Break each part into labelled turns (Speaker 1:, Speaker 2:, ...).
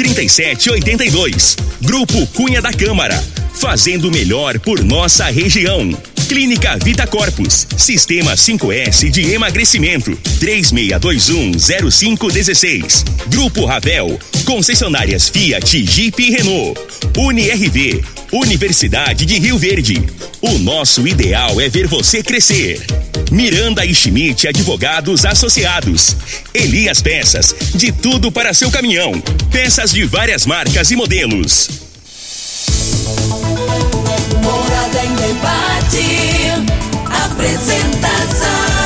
Speaker 1: 3782. Grupo Cunha da Câmara. Fazendo melhor por nossa região. Clínica Vita Corpus. Sistema 5S de emagrecimento. 36210516. Grupo Ravel. Concessionárias Fiat, Jeep e Renault. UniRV. Universidade de Rio Verde. O nosso ideal é ver você crescer. Miranda e Schmidt Advogados Associados. Elias Peças. De tudo para seu caminhão. Peças de várias marcas e modelos.
Speaker 2: Morada em debate. Apresentação: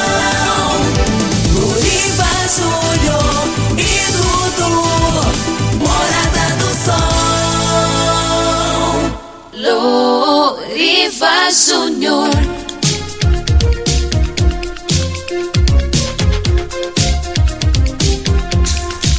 Speaker 2: Luriva Júnior.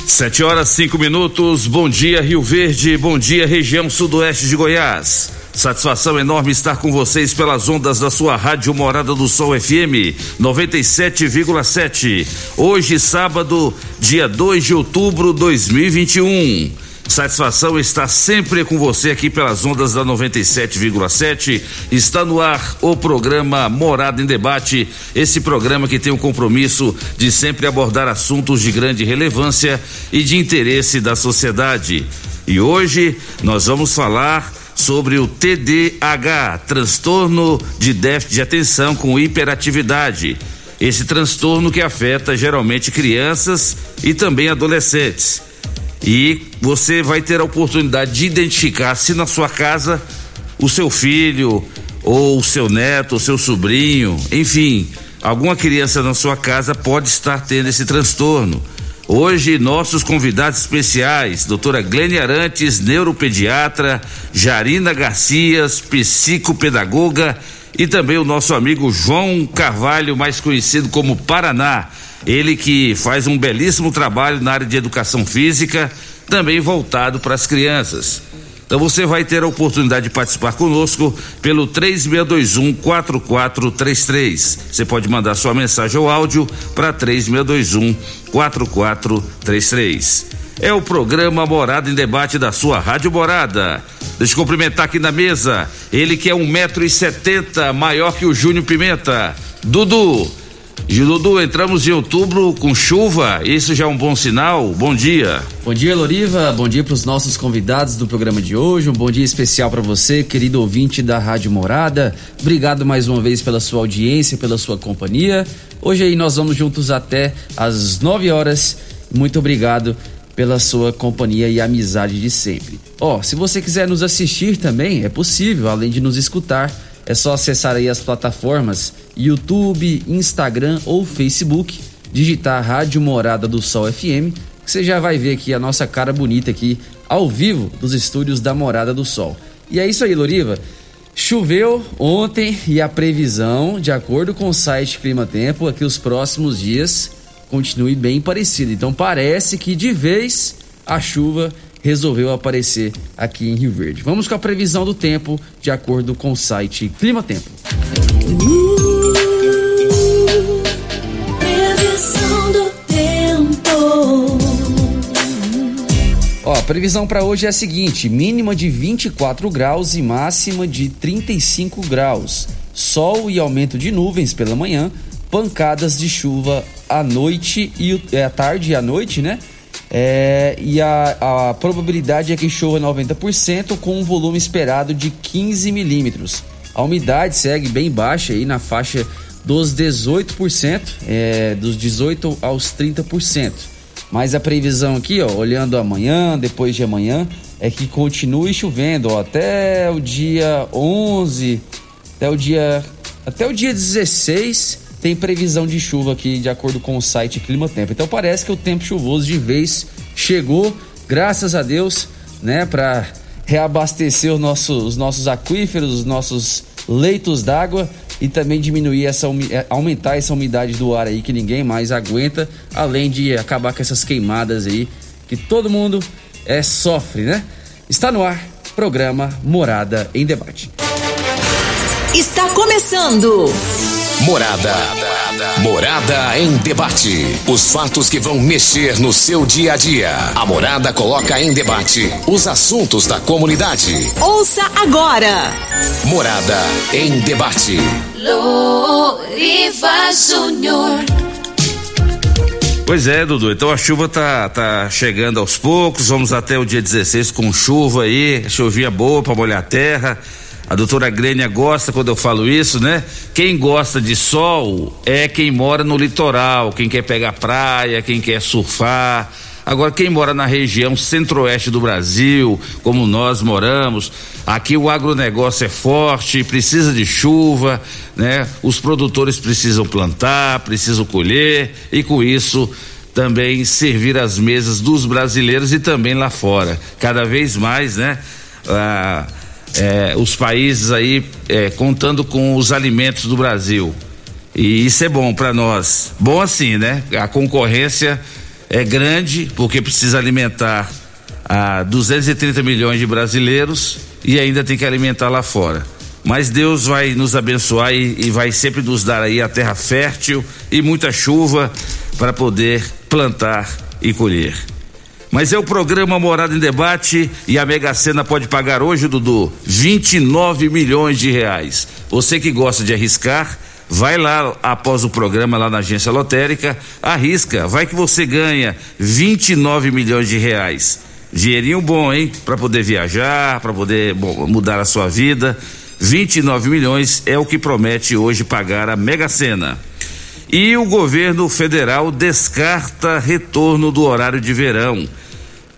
Speaker 3: Sete horas cinco minutos. Bom dia Rio Verde. Bom dia região sudoeste de Goiás. Satisfação enorme estar com vocês pelas ondas da sua rádio Morada do Sol FM 97,7. Hoje, sábado, dia 2 de outubro de 2021. Satisfação estar sempre com você aqui pelas ondas da 97,7. Está no ar o programa Morada em Debate. Esse programa que tem o compromisso de sempre abordar assuntos de grande relevância e de interesse da sociedade. E hoje nós vamos falar sobre o TDAH, transtorno de déficit de atenção com hiperatividade. Esse transtorno que afeta geralmente crianças e também adolescentes. E você vai ter a oportunidade de identificar se na sua casa o seu filho ou o seu neto, o seu sobrinho, enfim, alguma criança na sua casa pode estar tendo esse transtorno. Hoje, nossos convidados especiais, doutora Glênia Arantes, neuropediatra, Jarina Garcias, psicopedagoga e também o nosso amigo João Carvalho, mais conhecido como Paraná. Ele que faz um belíssimo trabalho na área de educação física, também voltado para as crianças. Então você vai ter a oportunidade de participar conosco pelo 3621 4433. Você pode mandar sua mensagem ou áudio para 3621 4433. É o programa Morada em Debate da sua Rádio Morada. Deixa eu cumprimentar aqui na mesa. Ele que é um metro e setenta, maior que o Júnior Pimenta. Dudu. Dudu, entramos em outubro com chuva, isso já é um bom sinal? Bom dia.
Speaker 4: Bom dia, Loriva. Bom dia para os nossos convidados do programa de hoje. Um bom dia especial para você, querido ouvinte da Rádio Morada. Obrigado mais uma vez pela sua audiência, pela sua companhia. Hoje aí nós vamos juntos até às 9 horas. Muito obrigado pela sua companhia e amizade de sempre. Ó, oh, se você quiser nos assistir também, é possível, além de nos escutar é só acessar aí as plataformas YouTube, Instagram ou Facebook, digitar Rádio Morada do Sol FM, que você já vai ver aqui a nossa cara bonita aqui ao vivo dos estúdios da Morada do Sol. E é isso aí, Loriva. Choveu ontem e a previsão, de acordo com o site Clima Tempo, é que os próximos dias continue bem parecido. Então parece que de vez a chuva resolveu aparecer aqui em Rio Verde. Vamos com a previsão do tempo de acordo com o site Clima Tempo.
Speaker 2: Previsão do tempo.
Speaker 4: Ó, a previsão para hoje é a seguinte: mínima de 24 graus e máxima de 35 graus. Sol e aumento de nuvens pela manhã, pancadas de chuva à noite e é, à tarde e à noite, né? É, e a, a, probabilidade é que chova 90% com um volume esperado de 15 milímetros. A umidade segue bem baixa aí na faixa dos 18%, é, dos 18 aos 30%. Mas a previsão aqui, ó, olhando amanhã, depois de amanhã, é que continue chovendo ó, até o dia 11, até o dia até o dia 16 tem previsão de chuva aqui de acordo com o site Clima Tempo. Então parece que o tempo chuvoso de vez chegou graças a Deus, né, para reabastecer os nossos, os nossos aquíferos, os nossos leitos d'água e também diminuir essa é, aumentar essa umidade do ar aí que ninguém mais aguenta, além de acabar com essas queimadas aí que todo mundo é sofre, né? Está no ar, programa Morada em Debate.
Speaker 5: Está começando.
Speaker 1: Morada. Morada em debate. Os fatos que vão mexer no seu dia a dia. A Morada coloca em debate os assuntos da comunidade.
Speaker 5: Ouça agora.
Speaker 1: Morada em debate.
Speaker 2: Loriva Júnior.
Speaker 3: Pois é, Dudu. Então a chuva tá, tá chegando aos poucos. Vamos até o dia 16 com chuva aí. Chuvinha boa para molhar a terra. A doutora Grênia gosta quando eu falo isso, né? Quem gosta de sol é quem mora no litoral, quem quer pegar praia, quem quer surfar. Agora, quem mora na região centro-oeste do Brasil, como nós moramos, aqui o agronegócio é forte, precisa de chuva, né? Os produtores precisam plantar, precisam colher e com isso também servir as mesas dos brasileiros e também lá fora. Cada vez mais, né? Ah, é, os países aí é, contando com os alimentos do Brasil. E isso é bom para nós. Bom assim, né? A concorrência é grande porque precisa alimentar a 230 milhões de brasileiros e ainda tem que alimentar lá fora. Mas Deus vai nos abençoar e, e vai sempre nos dar aí a terra fértil e muita chuva para poder plantar e colher. Mas é o programa Morada em Debate e a Mega Sena pode pagar hoje, Dudu, 29 milhões de reais. Você que gosta de arriscar, vai lá após o programa lá na agência lotérica, arrisca, vai que você ganha 29 milhões de reais. Dinheirinho bom, hein? Para poder viajar, para poder bom, mudar a sua vida. 29 milhões é o que promete hoje pagar a Mega Sena. E o governo federal descarta retorno do horário de verão.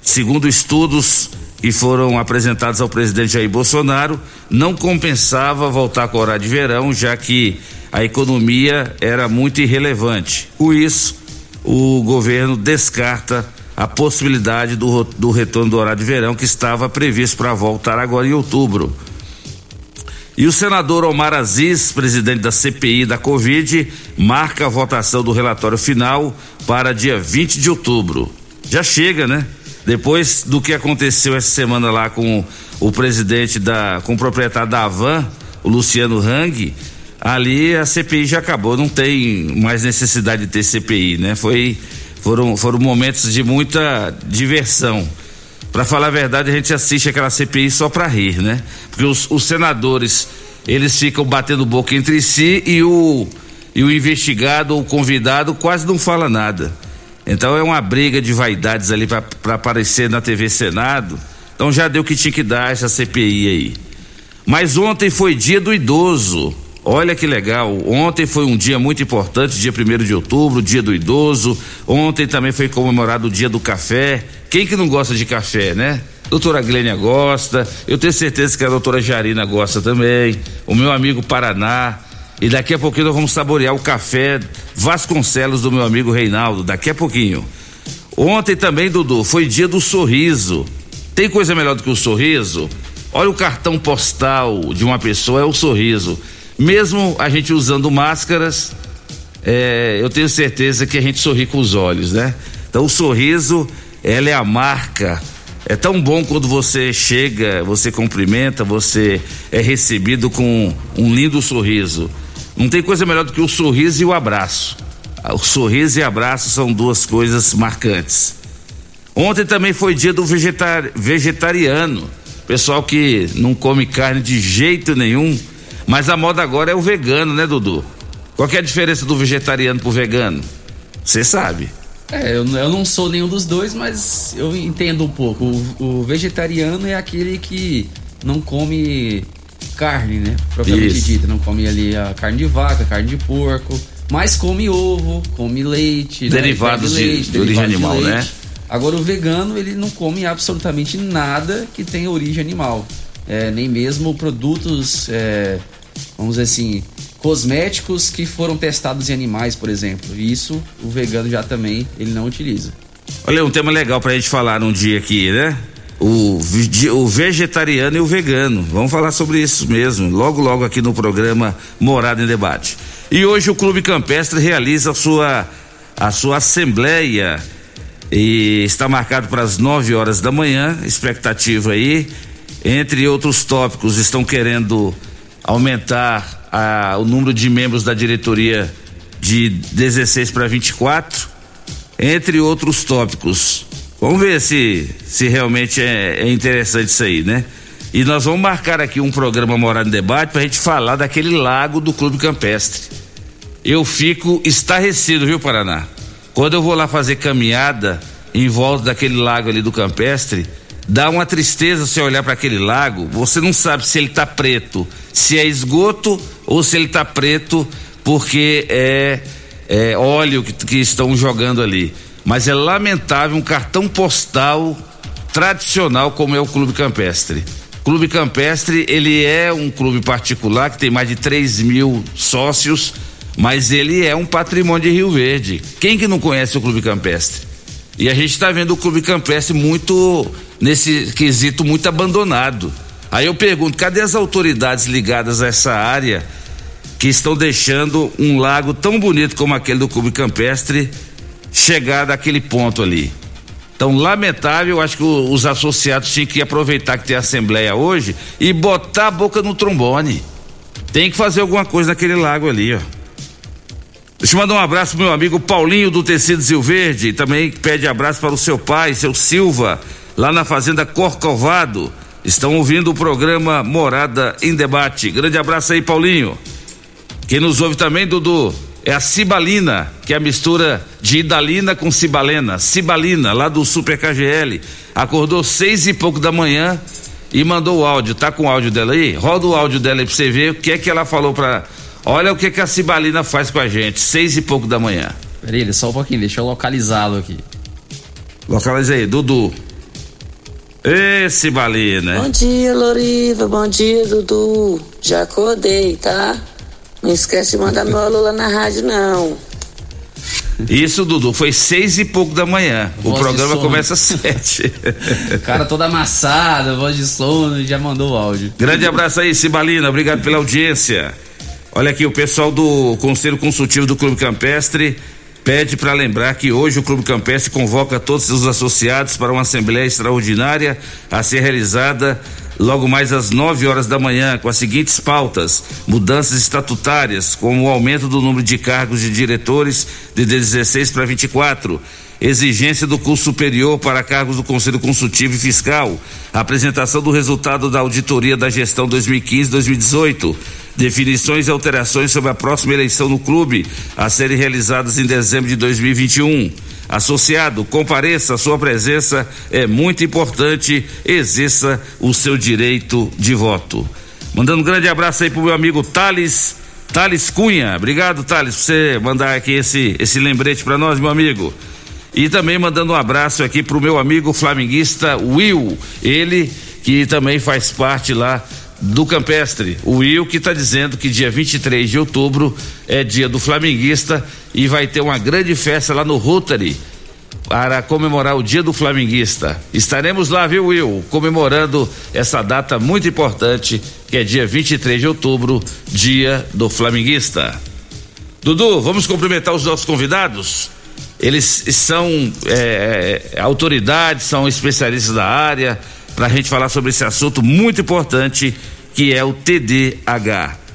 Speaker 3: Segundo estudos que foram apresentados ao presidente Jair Bolsonaro, não compensava voltar com o horário de verão, já que a economia era muito irrelevante. Com isso, o governo descarta a possibilidade do, do retorno do horário de verão que estava previsto para voltar agora em outubro. E o senador Omar Aziz, presidente da CPI da Covid, marca a votação do relatório final para dia 20 de outubro. Já chega, né? Depois do que aconteceu essa semana lá com o presidente da, com o proprietário da Avan, o Luciano Hang, ali a CPI já acabou, não tem mais necessidade de ter CPI, né? Foi, foram, foram momentos de muita diversão. Para falar a verdade, a gente assiste aquela CPI só para rir, né? Porque os, os senadores, eles ficam batendo boca entre si e o, e o investigado ou convidado quase não fala nada. Então é uma briga de vaidades ali para aparecer na TV Senado. Então já deu que tinha que dar essa CPI aí. Mas ontem foi dia do idoso. Olha que legal. Ontem foi um dia muito importante, dia 1 de outubro, dia do idoso. Ontem também foi comemorado o dia do café. Quem que não gosta de café, né? Doutora Glênia gosta, eu tenho certeza que a doutora Jarina gosta também, o meu amigo Paraná, e daqui a pouquinho nós vamos saborear o café Vasconcelos do meu amigo Reinaldo. Daqui a pouquinho. Ontem também, Dudu, foi dia do sorriso. Tem coisa melhor do que o sorriso? Olha o cartão postal de uma pessoa, é o sorriso. Mesmo a gente usando máscaras, é, eu tenho certeza que a gente sorri com os olhos, né? Então o sorriso, ela é a marca. É tão bom quando você chega, você cumprimenta, você é recebido com um lindo sorriso. Não tem coisa melhor do que o sorriso e o abraço. O sorriso e abraço são duas coisas marcantes. Ontem também foi dia do vegetar, vegetariano. Pessoal que não come carne de jeito nenhum. Mas a moda agora é o vegano, né, Dudu? Qual é a diferença do vegetariano pro vegano? Você sabe.
Speaker 4: É, eu, eu, não sou nenhum dos dois, mas eu entendo um pouco. O, o vegetariano é aquele que não come carne, né? Propriamente Isso. dita. Não come ali a carne de vaca, carne de porco, mas come ovo, come leite.
Speaker 3: Né? Derivados né? de, leite, de, origem animal, de né?
Speaker 4: Agora o vegano, ele não come absolutamente nada que tenha origem animal. É, nem mesmo produtos, é, vamos dizer assim, cosméticos que foram testados em animais, por exemplo. Isso o vegano já também ele não utiliza.
Speaker 3: Olha, um tema legal pra gente falar num dia aqui, né? O, o vegetariano e o vegano. Vamos falar sobre isso mesmo, logo, logo aqui no programa Morada em Debate. E hoje o Clube Campestre realiza a sua, a sua assembleia e está marcado para as 9 horas da manhã. Expectativa aí. Entre outros tópicos, estão querendo aumentar a, o número de membros da diretoria de 16 para 24, entre outros tópicos. Vamos ver se, se realmente é, é interessante isso aí, né? E nós vamos marcar aqui um programa Morado em Debate para a gente falar daquele lago do Clube Campestre. Eu fico estarrecido, viu, Paraná? Quando eu vou lá fazer caminhada em volta daquele lago ali do Campestre, dá uma tristeza você olhar para aquele lago, você não sabe se ele tá preto, se é esgoto ou se ele tá preto porque é, é óleo que, que estão jogando ali. Mas é lamentável um cartão postal tradicional como é o Clube Campestre. Clube Campestre, ele é um clube particular que tem mais de 3 mil sócios, mas ele é um patrimônio de Rio Verde. Quem que não conhece o Clube Campestre? E a gente está vendo o Clube Campestre muito, nesse quesito, muito abandonado. Aí eu pergunto, cadê as autoridades ligadas a essa área que estão deixando um lago tão bonito como aquele do Clube Campestre chegar daquele ponto ali? Então, lamentável, acho que os associados tinham que aproveitar que tem assembleia hoje e botar a boca no trombone. Tem que fazer alguma coisa naquele lago ali, ó. Deixa eu mandar um abraço pro meu amigo Paulinho do Tecidos Rio Verde, também pede abraço para o seu pai, seu Silva, lá na Fazenda Corcovado. Estão ouvindo o programa Morada em Debate. Grande abraço aí, Paulinho. Quem nos ouve também, Dudu, é a Cibalina, que é a mistura de Idalina com Cibalena. Cibalina, lá do Super KGL. Acordou seis e pouco da manhã e mandou o áudio. Tá com o áudio dela aí? Roda o áudio dela aí pra você ver o que é que ela falou pra Olha o que, que a Cibalina faz com a gente, seis e pouco da manhã.
Speaker 4: Peraí, só um pouquinho, deixa eu localizá-lo aqui.
Speaker 3: Localiza aí, Dudu. Ê, Cibalina.
Speaker 6: Bom dia, Loriva. Bom dia, Dudu. Já acordei, tá? Não esquece de mandar meu alô lá na rádio, não.
Speaker 3: Isso, Dudu, foi seis e pouco da manhã. Voz o programa começa às sete.
Speaker 4: cara todo amassado, voz de sono, já mandou o áudio.
Speaker 3: Grande abraço aí, Cibalina. Obrigado pela audiência. Olha aqui, o pessoal do Conselho Consultivo do Clube Campestre pede para lembrar que hoje o Clube Campestre convoca todos os associados para uma assembleia extraordinária a ser realizada logo mais às 9 horas da manhã, com as seguintes pautas: mudanças estatutárias, como o aumento do número de cargos de diretores de 16 para 24 exigência do curso superior para cargos do Conselho Consultivo e Fiscal, apresentação do resultado da auditoria da gestão 2015-2018, definições e alterações sobre a próxima eleição no clube a serem realizadas em dezembro de 2021. Associado, compareça, sua presença é muito importante, exerça o seu direito de voto. Mandando um grande abraço aí pro meu amigo Thales, Thales Cunha. Obrigado, Thales, por você mandar aqui esse, esse lembrete para nós, meu amigo. E também mandando um abraço aqui pro meu amigo flamenguista Will, ele que também faz parte lá do Campestre. O Will que está dizendo que dia 23 de outubro é dia do flamenguista e vai ter uma grande festa lá no Rotary para comemorar o dia do flamenguista. Estaremos lá, viu, Will, comemorando essa data muito importante, que é dia 23 de outubro, dia do flamenguista. Dudu, vamos cumprimentar os nossos convidados? Eles são é, é, autoridades, são especialistas da área, para a gente falar sobre esse assunto muito importante que é o TDAH.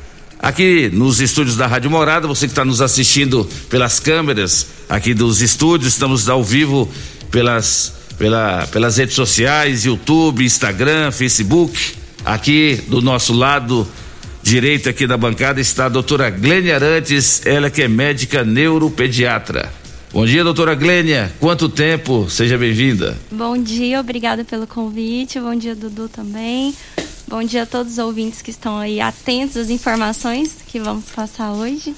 Speaker 3: Aqui nos estúdios da Rádio Morada, você que está nos assistindo pelas câmeras aqui dos estúdios, estamos ao vivo pelas, pela, pelas redes sociais, YouTube, Instagram, Facebook. Aqui do nosso lado direito aqui da bancada está a doutora Glênia Arantes, ela que é médica neuropediatra. Bom dia, doutora Glênia. Quanto tempo? Seja bem-vinda.
Speaker 7: Bom dia, obrigada pelo convite. Bom dia, Dudu também. Bom dia a todos os ouvintes que estão aí atentos às informações que vamos passar hoje.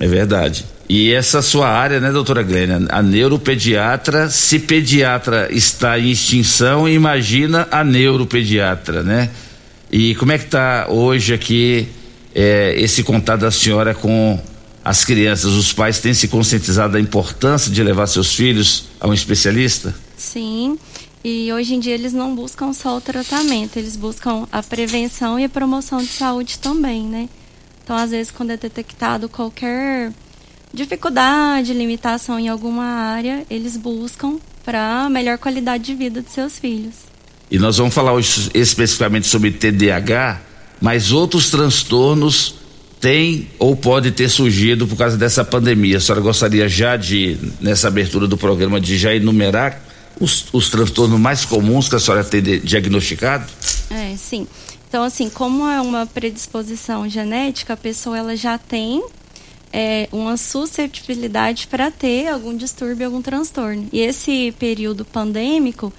Speaker 3: É verdade. E essa sua área, né, doutora Glênia? A neuropediatra, se pediatra está em extinção, imagina a neuropediatra, né? E como é que está hoje aqui é, esse contato da senhora com as crianças, os pais têm se conscientizado da importância de levar seus filhos a um especialista?
Speaker 7: Sim. E hoje em dia eles não buscam só o tratamento, eles buscam a prevenção e a promoção de saúde também, né? Então, às vezes, quando é detectado qualquer dificuldade, limitação em alguma área, eles buscam para melhor qualidade de vida de seus filhos.
Speaker 3: E nós vamos falar hoje especificamente sobre TDAH, mas outros transtornos têm ou pode ter surgido por causa dessa pandemia. A senhora gostaria já de, nessa abertura do programa, de já enumerar os, os transtornos mais comuns que a senhora tem de, diagnosticado?
Speaker 7: É, sim. Então, assim, como é uma predisposição genética, a pessoa ela já tem é, uma suscetibilidade para ter algum distúrbio, algum transtorno. E esse período pandêmico,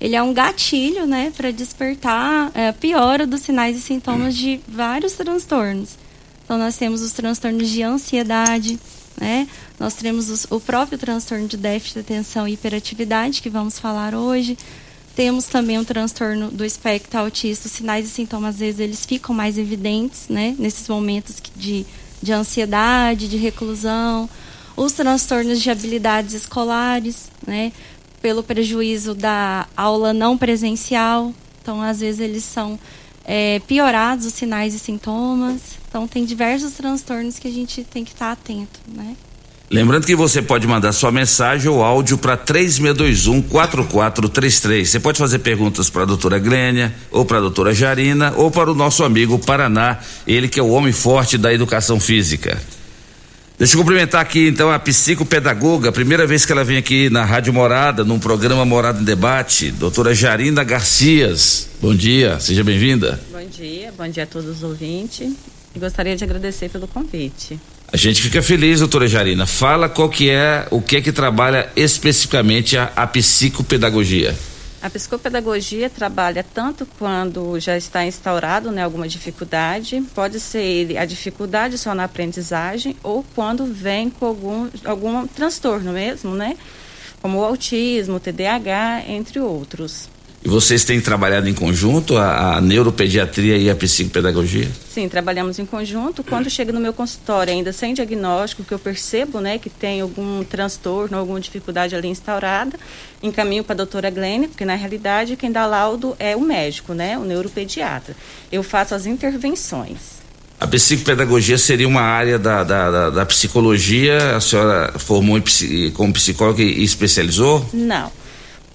Speaker 7: ele é um gatilho, né, para despertar é, a piora dos sinais e sintomas de vários transtornos. Então, nós temos os transtornos de ansiedade, né? Nós temos os, o próprio transtorno de déficit de atenção e hiperatividade, que vamos falar hoje. Temos também o transtorno do espectro autista. Os sinais e sintomas, às vezes, eles ficam mais evidentes, né? Nesses momentos de de ansiedade, de reclusão, os transtornos de habilidades escolares, né, pelo prejuízo da aula não presencial. Então, às vezes, eles são é, piorados, os sinais e sintomas. Então, tem diversos transtornos que a gente tem que estar atento, né?
Speaker 3: Lembrando que você pode mandar sua mensagem ou áudio para 3621 4433. Você pode fazer perguntas para a doutora Glênia, ou para a doutora Jarina, ou para o nosso amigo Paraná, ele que é o homem forte da educação física. Deixa eu cumprimentar aqui então a psicopedagoga, primeira vez que ela vem aqui na Rádio Morada, num programa Morada em Debate, doutora Jarina Garcias. Bom dia, seja bem-vinda.
Speaker 8: Bom dia, bom dia a todos os ouvintes. E gostaria de agradecer pelo convite.
Speaker 3: A gente fica feliz, doutora Jarina. Fala qual que é, o que é que trabalha especificamente a, a psicopedagogia.
Speaker 8: A psicopedagogia trabalha tanto quando já está instaurado né, alguma dificuldade, pode ser a dificuldade só na aprendizagem ou quando vem com algum, algum transtorno mesmo, né? Como o autismo, o TDAH, entre outros.
Speaker 3: E vocês têm trabalhado em conjunto a, a, neuropediatria e a psicopedagogia?
Speaker 8: Sim, trabalhamos em conjunto. Quando chega no meu consultório, ainda sem diagnóstico, que eu percebo né, que tem algum transtorno, alguma dificuldade ali instaurada, encaminho para a doutora Glênia, porque na realidade quem dá laudo é o médico, né, o neuropediatra. Eu faço as intervenções.
Speaker 3: A psicopedagogia seria uma área da, da, da, da psicologia? A senhora formou em, como psicóloga e especializou?
Speaker 8: Não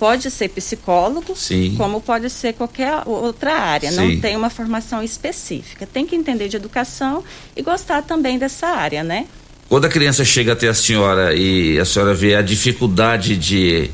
Speaker 8: pode ser psicólogo,
Speaker 3: Sim.
Speaker 8: como pode ser qualquer outra área. Sim. Não tem uma formação específica. Tem que entender de educação e gostar também dessa área, né?
Speaker 3: Quando a criança chega até a senhora e a senhora vê a dificuldade de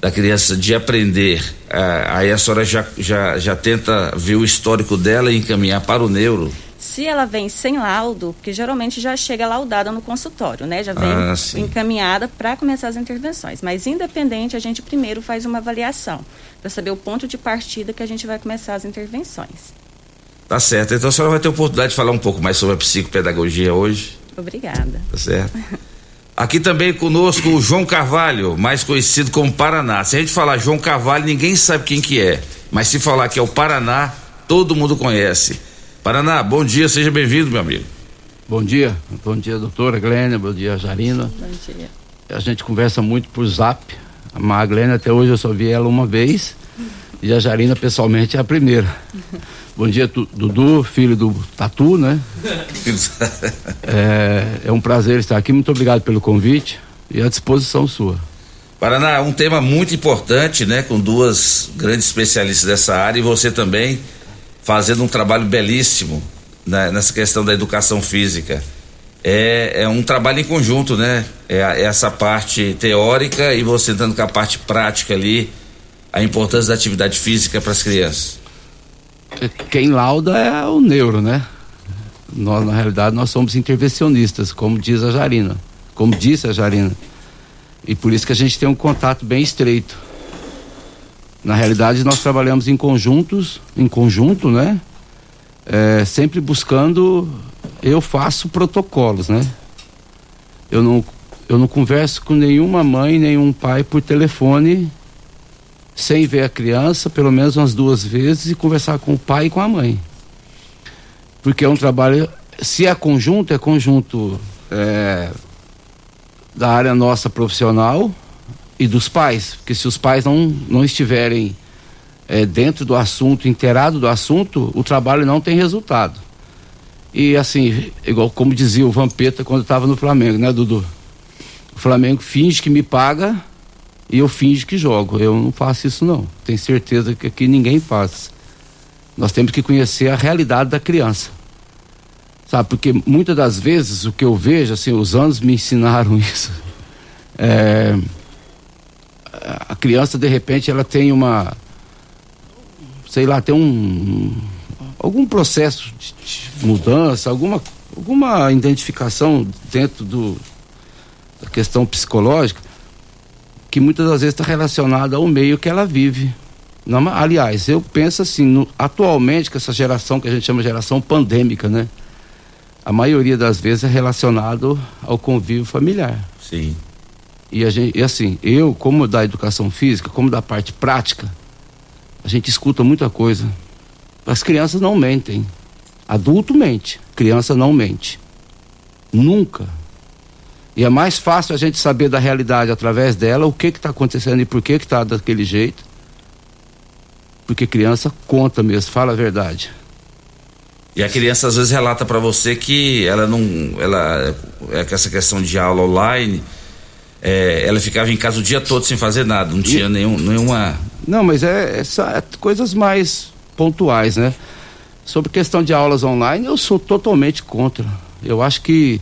Speaker 3: da criança de aprender, eh, aí a senhora já, já, já tenta ver o histórico dela e encaminhar para o neuro.
Speaker 8: Se ela vem sem laudo, porque geralmente já chega laudada no consultório, né? Já vem ah, encaminhada para começar as intervenções. Mas independente, a gente primeiro faz uma avaliação para saber o ponto de partida que a gente vai começar as intervenções.
Speaker 3: Tá certo. Então a senhora vai ter oportunidade de falar um pouco mais sobre a psicopedagogia hoje.
Speaker 8: Obrigada.
Speaker 3: Tá certo. Aqui também conosco o João Carvalho, mais conhecido como Paraná. Se a gente falar João Carvalho, ninguém sabe quem que é. Mas se falar que é o Paraná, todo mundo conhece. Paraná, bom dia, seja bem-vindo, meu amigo.
Speaker 9: Bom dia, bom dia, doutora Glênia, bom dia, Jarina.
Speaker 8: Bom dia.
Speaker 9: A gente conversa muito por zap. A Glênia, até hoje eu só vi ela uma vez. E a Jarina, pessoalmente, é a primeira. Bom dia, Dudu, filho do Tatu, né? é, é um prazer estar aqui. Muito obrigado pelo convite e à disposição sua.
Speaker 3: Paraná, um tema muito importante, né? Com duas grandes especialistas dessa área e você também fazendo um trabalho belíssimo né, nessa questão da educação física. É, é um trabalho em conjunto, né? É, é essa parte teórica e você entrando com a parte prática ali, a importância da atividade física para as crianças.
Speaker 9: Quem lauda é o neuro, né? Nós, na realidade, nós somos intervencionistas, como diz a Jarina, como disse a Jarina. E por isso que a gente tem um contato bem estreito. Na realidade, nós trabalhamos em conjuntos, em conjunto, né? É, sempre buscando, eu faço protocolos, né? Eu não, eu não converso com nenhuma mãe, nenhum pai por telefone sem ver a criança, pelo menos umas duas vezes, e conversar com o pai e com a mãe. Porque é um trabalho, se é conjunto, é conjunto é, da área nossa profissional e dos pais, porque se os pais não, não estiverem é, dentro do assunto, inteirado do assunto, o trabalho não tem resultado. E assim, igual como dizia o Vampeta quando estava no Flamengo, né, Dudu? O Flamengo finge que me paga e eu finge que jogo. Eu não faço isso não. Tenho certeza que aqui ninguém faz. Nós temos que conhecer a realidade da criança. Sabe, porque muitas das vezes o que eu vejo, assim, os anos me ensinaram isso. É, a criança de repente ela tem uma sei lá, tem um algum processo de mudança, alguma alguma identificação dentro do da questão psicológica que muitas das vezes está relacionada ao meio que ela vive. Não, aliás, eu penso assim, no, atualmente, que essa geração que a gente chama geração pandêmica, né? A maioria das vezes é relacionado ao convívio familiar.
Speaker 3: Sim.
Speaker 9: E, a gente, e assim, eu, como da educação física, como da parte prática, a gente escuta muita coisa. As crianças não mentem. Adulto mente, criança não mente. Nunca. E é mais fácil a gente saber da realidade através dela, o que está acontecendo e por que está daquele jeito. Porque criança conta mesmo, fala a verdade.
Speaker 3: E a criança às vezes relata para você que ela não, ela é essa questão de aula online, é, ela ficava em casa o dia todo sem fazer nada, não tinha nenhum, nenhuma.
Speaker 9: Não, mas é, é, é coisas mais pontuais, né? Sobre questão de aulas online, eu sou totalmente contra. Eu acho que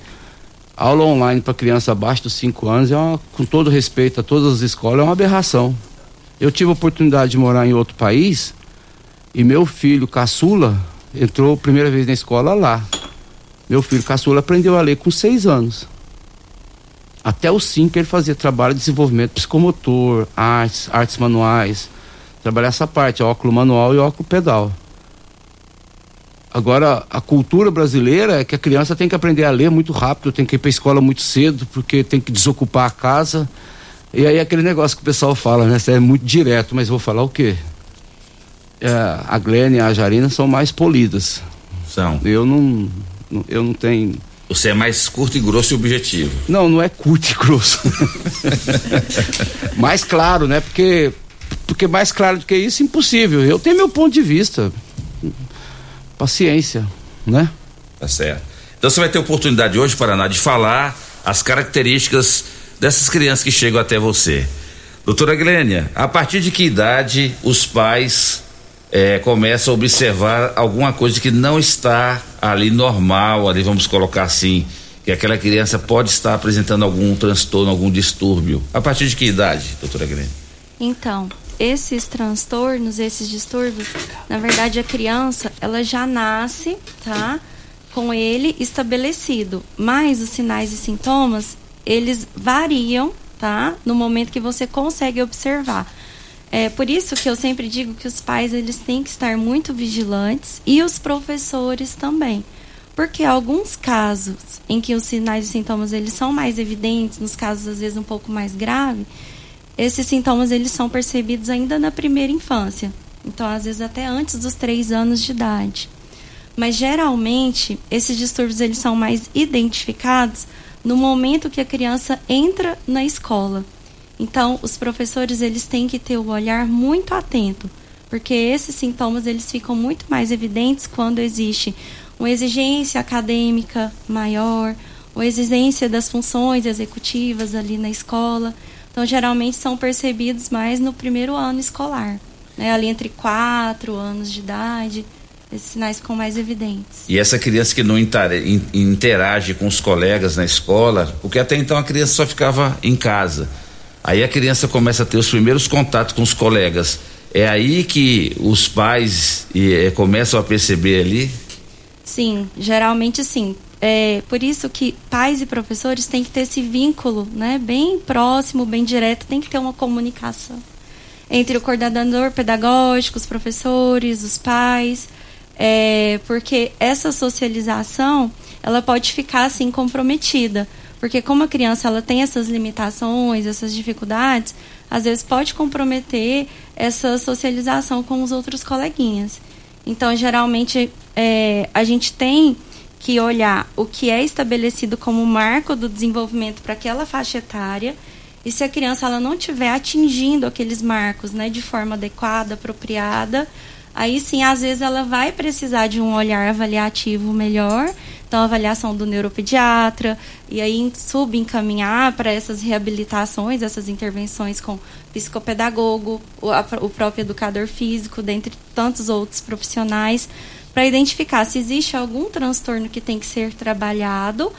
Speaker 9: aula online para criança abaixo dos 5 anos é uma, com todo respeito a todas as escolas, é uma aberração. Eu tive a oportunidade de morar em outro país e meu filho caçula entrou a primeira vez na escola lá. Meu filho caçula aprendeu a ler com seis anos. Até os cinco ele fazia trabalho de desenvolvimento psicomotor, artes, artes manuais, trabalhar essa parte, óculo manual e óculo pedal. Agora, a cultura brasileira é que a criança tem que aprender a ler muito rápido, tem que ir para a escola muito cedo, porque tem que desocupar a casa. E aí aquele negócio que o pessoal fala, né? É muito direto, mas vou falar o quê? É, a Glênia e a Jarina são mais polidas.
Speaker 3: São.
Speaker 9: Eu não, eu não tenho.
Speaker 3: Você é mais curto e grosso e objetivo.
Speaker 9: Não, não é curto e grosso. mais claro, né? Porque, porque mais claro do que isso, impossível. Eu tenho meu ponto de vista. Paciência, né?
Speaker 3: Tá certo. Então você vai ter oportunidade hoje, Paraná, de falar as características dessas crianças que chegam até você. Doutora Glênia, a partir de que idade os pais é, começam a observar alguma coisa que não está ali normal, ali vamos colocar assim, que aquela criança pode estar apresentando algum transtorno, algum distúrbio? A partir de que idade, doutora Glênia?
Speaker 7: Então, esses transtornos, esses distúrbios, na verdade a criança, ela já nasce, tá? Com ele estabelecido, mas os sinais e sintomas, eles variam, tá? No momento que você consegue observar. É por isso que eu sempre digo que os pais eles têm que estar muito vigilantes e os professores também. Porque alguns casos em que os sinais e sintomas eles são mais evidentes, nos casos às vezes um pouco mais graves, esses sintomas eles são percebidos ainda na primeira infância. Então, às vezes até antes dos três anos de idade. Mas geralmente esses distúrbios eles são mais identificados no momento que a criança entra na escola. Então, os professores eles têm que ter o olhar muito atento, porque esses sintomas eles ficam muito mais evidentes quando existe uma exigência acadêmica maior, uma exigência das funções executivas ali na escola. Então, geralmente são percebidos mais no primeiro ano escolar, né? ali entre quatro anos de idade esses sinais ficam mais evidentes.
Speaker 3: E essa criança que não interage com os colegas na escola, porque até então a criança só ficava em casa. Aí a criança começa a ter os primeiros contatos com os colegas. É aí que os pais é, começam a perceber ali?
Speaker 7: Sim, geralmente sim. É por isso que pais e professores têm que ter esse vínculo, né, bem próximo, bem direto, tem que ter uma comunicação entre o coordenador pedagógico, os professores, os pais, é, porque essa socialização ela pode ficar assim comprometida porque como a criança ela tem essas limitações, essas dificuldades, às vezes pode comprometer essa socialização com os outros coleguinhas. Então, geralmente, é, a gente tem que olhar o que é estabelecido como marco do desenvolvimento para aquela faixa etária e se a criança ela não estiver atingindo aqueles marcos né, de forma adequada, apropriada, aí sim, às vezes, ela vai precisar de um olhar avaliativo melhor. Então, avaliação do neuropediatra, e aí subencaminhar para essas reabilitações, essas intervenções com psicopedagogo, o, a, o próprio educador físico, dentre tantos outros profissionais, para identificar se existe algum transtorno que tem que ser trabalhado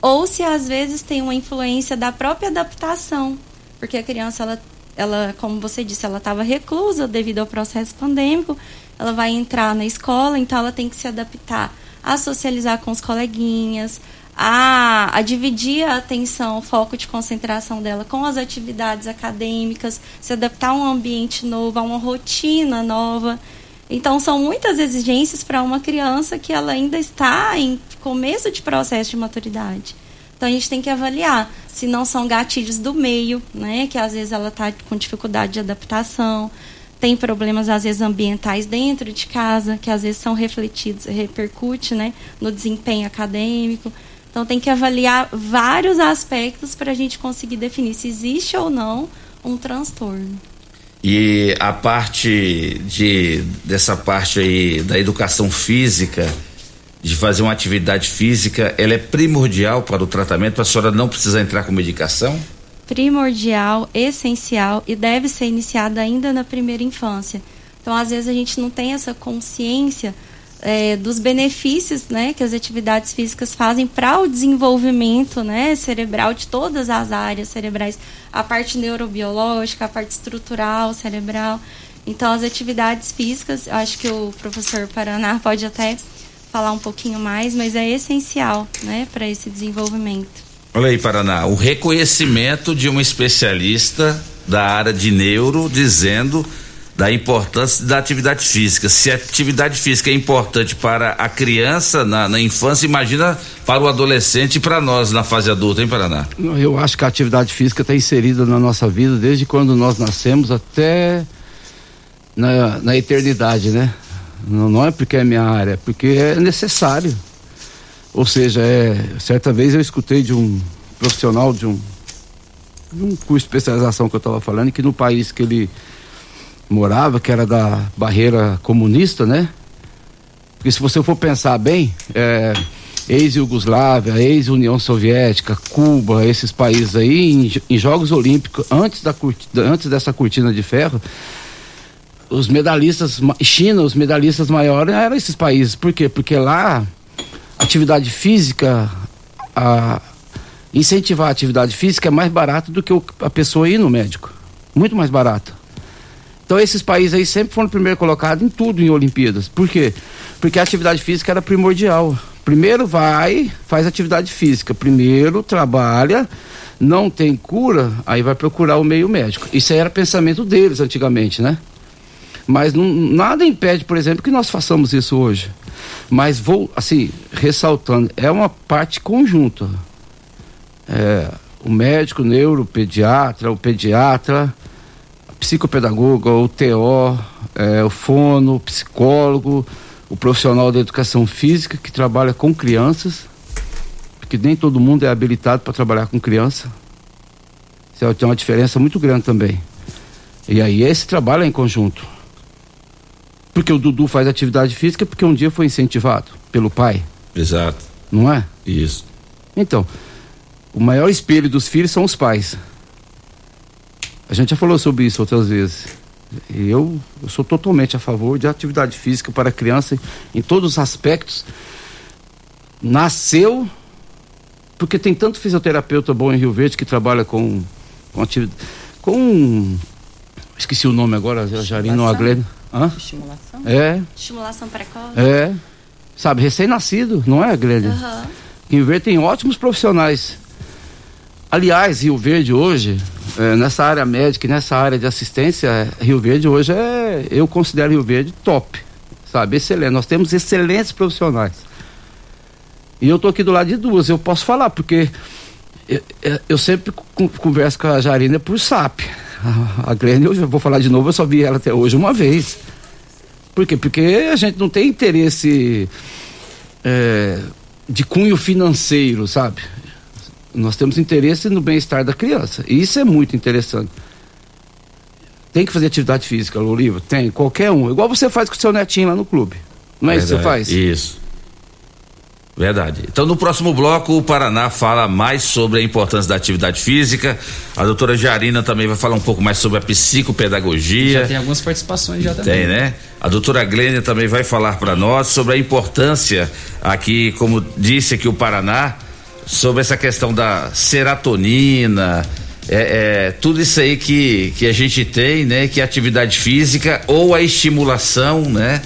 Speaker 7: ou se às vezes tem uma influência da própria adaptação, porque a criança ela ela, como você disse, ela estava reclusa devido ao processo pandêmico, ela vai entrar na escola, então ela tem que se adaptar a socializar com os coleguinhas, a, a dividir a atenção, o foco de concentração dela com as atividades acadêmicas, se adaptar a um ambiente novo, a uma rotina nova. Então, são muitas exigências para uma criança que ela ainda está em começo de processo de maturidade. Então, a gente tem que avaliar se não são gatilhos do meio, né? Que às vezes ela está com dificuldade de adaptação, tem problemas, às vezes, ambientais dentro de casa, que às vezes são refletidos, repercute né, no desempenho acadêmico. Então, tem que avaliar vários aspectos para a gente conseguir definir se existe ou não um transtorno.
Speaker 3: E a parte de dessa parte aí da educação física, de fazer uma atividade física, ela é primordial para o tratamento, a senhora não precisar entrar com medicação?
Speaker 7: Primordial, essencial e deve ser iniciada ainda na primeira infância. Então, às vezes, a gente não tem essa consciência é, dos benefícios né, que as atividades físicas fazem para o desenvolvimento né, cerebral de todas as áreas cerebrais, a parte neurobiológica, a parte estrutural cerebral. Então, as atividades físicas, acho que o professor Paraná pode até falar um pouquinho mais, mas é essencial né, para esse desenvolvimento.
Speaker 3: Olha aí, Paraná, o reconhecimento de um especialista da área de neuro dizendo da importância da atividade física. Se a atividade física é importante para a criança na, na infância, imagina para o adolescente e para nós na fase adulta, hein, Paraná?
Speaker 9: Eu acho que a atividade física está inserida na nossa vida desde quando nós nascemos até na, na eternidade, né? Não, não é porque é minha área, é porque é necessário. Ou seja, é, certa vez eu escutei de um profissional de um, de um curso de especialização que eu estava falando, que no país que ele morava, que era da barreira comunista, né? Porque se você for pensar bem, é, ex-Yugoslávia, ex-União Soviética, Cuba, esses países aí, em, em, Jogos Olímpicos, antes, da, antes dessa cortina de ferro, os medalhistas, China, os medalhistas maiores eram esses países. Por quê? Porque lá, atividade física, a, incentivar a atividade física é mais barato do que a pessoa ir no médico. Muito mais barato. Então esses países aí sempre foram primeiro colocados em tudo em Olimpíadas. Por quê? Porque a atividade física era primordial. Primeiro vai, faz atividade física. Primeiro trabalha, não tem cura, aí vai procurar o meio médico. Isso aí era pensamento deles antigamente, né? Mas não, nada impede, por exemplo, que nós façamos isso hoje. Mas vou, assim, ressaltando, é uma parte conjunta. É, o médico, o neuropediatra, o pediatra, psicopedagoga, o TO, é, o fono, o psicólogo, o profissional da educação física que trabalha com crianças, porque nem todo mundo é habilitado para trabalhar com criança. Isso é, tem uma diferença muito grande também. E aí esse trabalho é em conjunto. Porque o Dudu faz atividade física porque um dia foi incentivado pelo pai.
Speaker 3: Exato.
Speaker 9: Não é?
Speaker 3: Isso.
Speaker 9: Então, o maior espelho dos filhos são os pais. A gente já falou sobre isso outras vezes. Eu, eu sou totalmente a favor de atividade física para criança em todos os aspectos. Nasceu porque tem tanto fisioterapeuta bom em Rio Verde que trabalha com com atividade com esqueci o nome agora, Jarino Aglene.
Speaker 7: Hã? Estimulação?
Speaker 9: É.
Speaker 7: Estimulação precoce.
Speaker 9: É. Sabe, recém-nascido, não é, Glênia? Uhum. Rio Verde tem ótimos profissionais. Aliás, Rio Verde hoje, é, nessa área médica e nessa área de assistência, Rio Verde hoje é, eu considero Rio Verde top, sabe, excelente. Nós temos excelentes profissionais. E eu estou aqui do lado de duas, eu posso falar, porque eu, eu sempre converso com a Jarina por SAP. A, a Glênia, eu vou falar de novo, eu só vi ela até hoje uma vez. Por quê? Porque a gente não tem interesse. É, de cunho financeiro, sabe? Nós temos interesse no bem-estar da criança. E isso é muito interessante. Tem que fazer atividade física, Loliva? Tem, qualquer um. Igual você faz com o seu netinho lá no clube. Não é isso que você faz?
Speaker 3: Isso. Verdade. Então, no próximo bloco, o Paraná fala mais sobre a importância da atividade física. A doutora Jarina também vai falar um pouco mais sobre a psicopedagogia.
Speaker 4: Já tem algumas participações já também.
Speaker 3: Tem, né? A doutora Glênia também vai falar para nós sobre a importância aqui, como disse aqui o Paraná, sobre essa questão da serotonina, é, é, tudo isso aí que, que a gente tem, né? Que a atividade física ou a estimulação, né?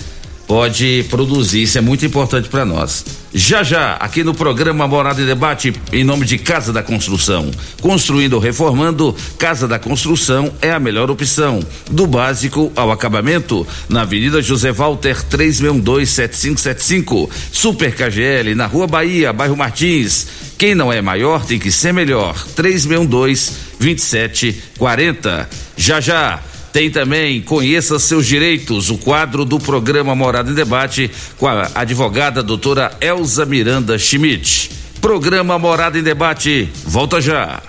Speaker 3: Pode produzir, isso é muito importante para nós. Já já, aqui no programa Morada e Debate, em nome de Casa da Construção. Construindo ou reformando, Casa da Construção é a melhor opção. Do básico ao acabamento, na Avenida José Walter 3627575. Super KGL, na Rua Bahia, bairro Martins. Quem não é maior tem que ser melhor. 362 2740. Já já. Tem também Conheça Seus Direitos, o quadro do programa Morada em Debate com a advogada doutora Elza Miranda Schmidt. Programa Morada em Debate, volta já.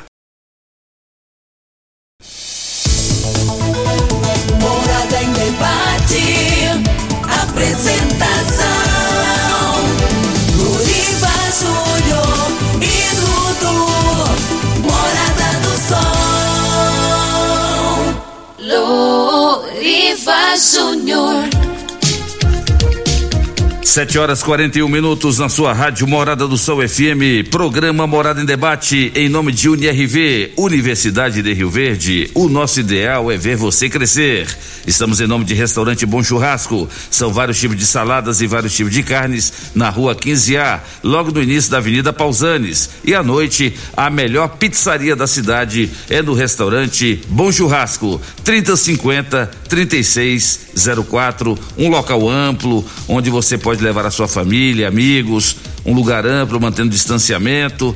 Speaker 2: Morada em debate. Apresentação: Luriva Júnior.
Speaker 3: Sete horas 41 minutos na sua rádio Morada do Sol FM, programa Morada em Debate, em nome de UniRV, Universidade de Rio Verde. O nosso ideal é ver você crescer. Estamos em nome de Restaurante Bom Churrasco. São vários tipos de saladas e vários tipos de carnes na rua 15A, logo no início da Avenida Pausanes. E à noite, a melhor pizzaria da cidade é no restaurante Bom Churrasco, 3050 3604, um local amplo onde você pode levar a sua família, amigos, um lugar amplo, mantendo distanciamento.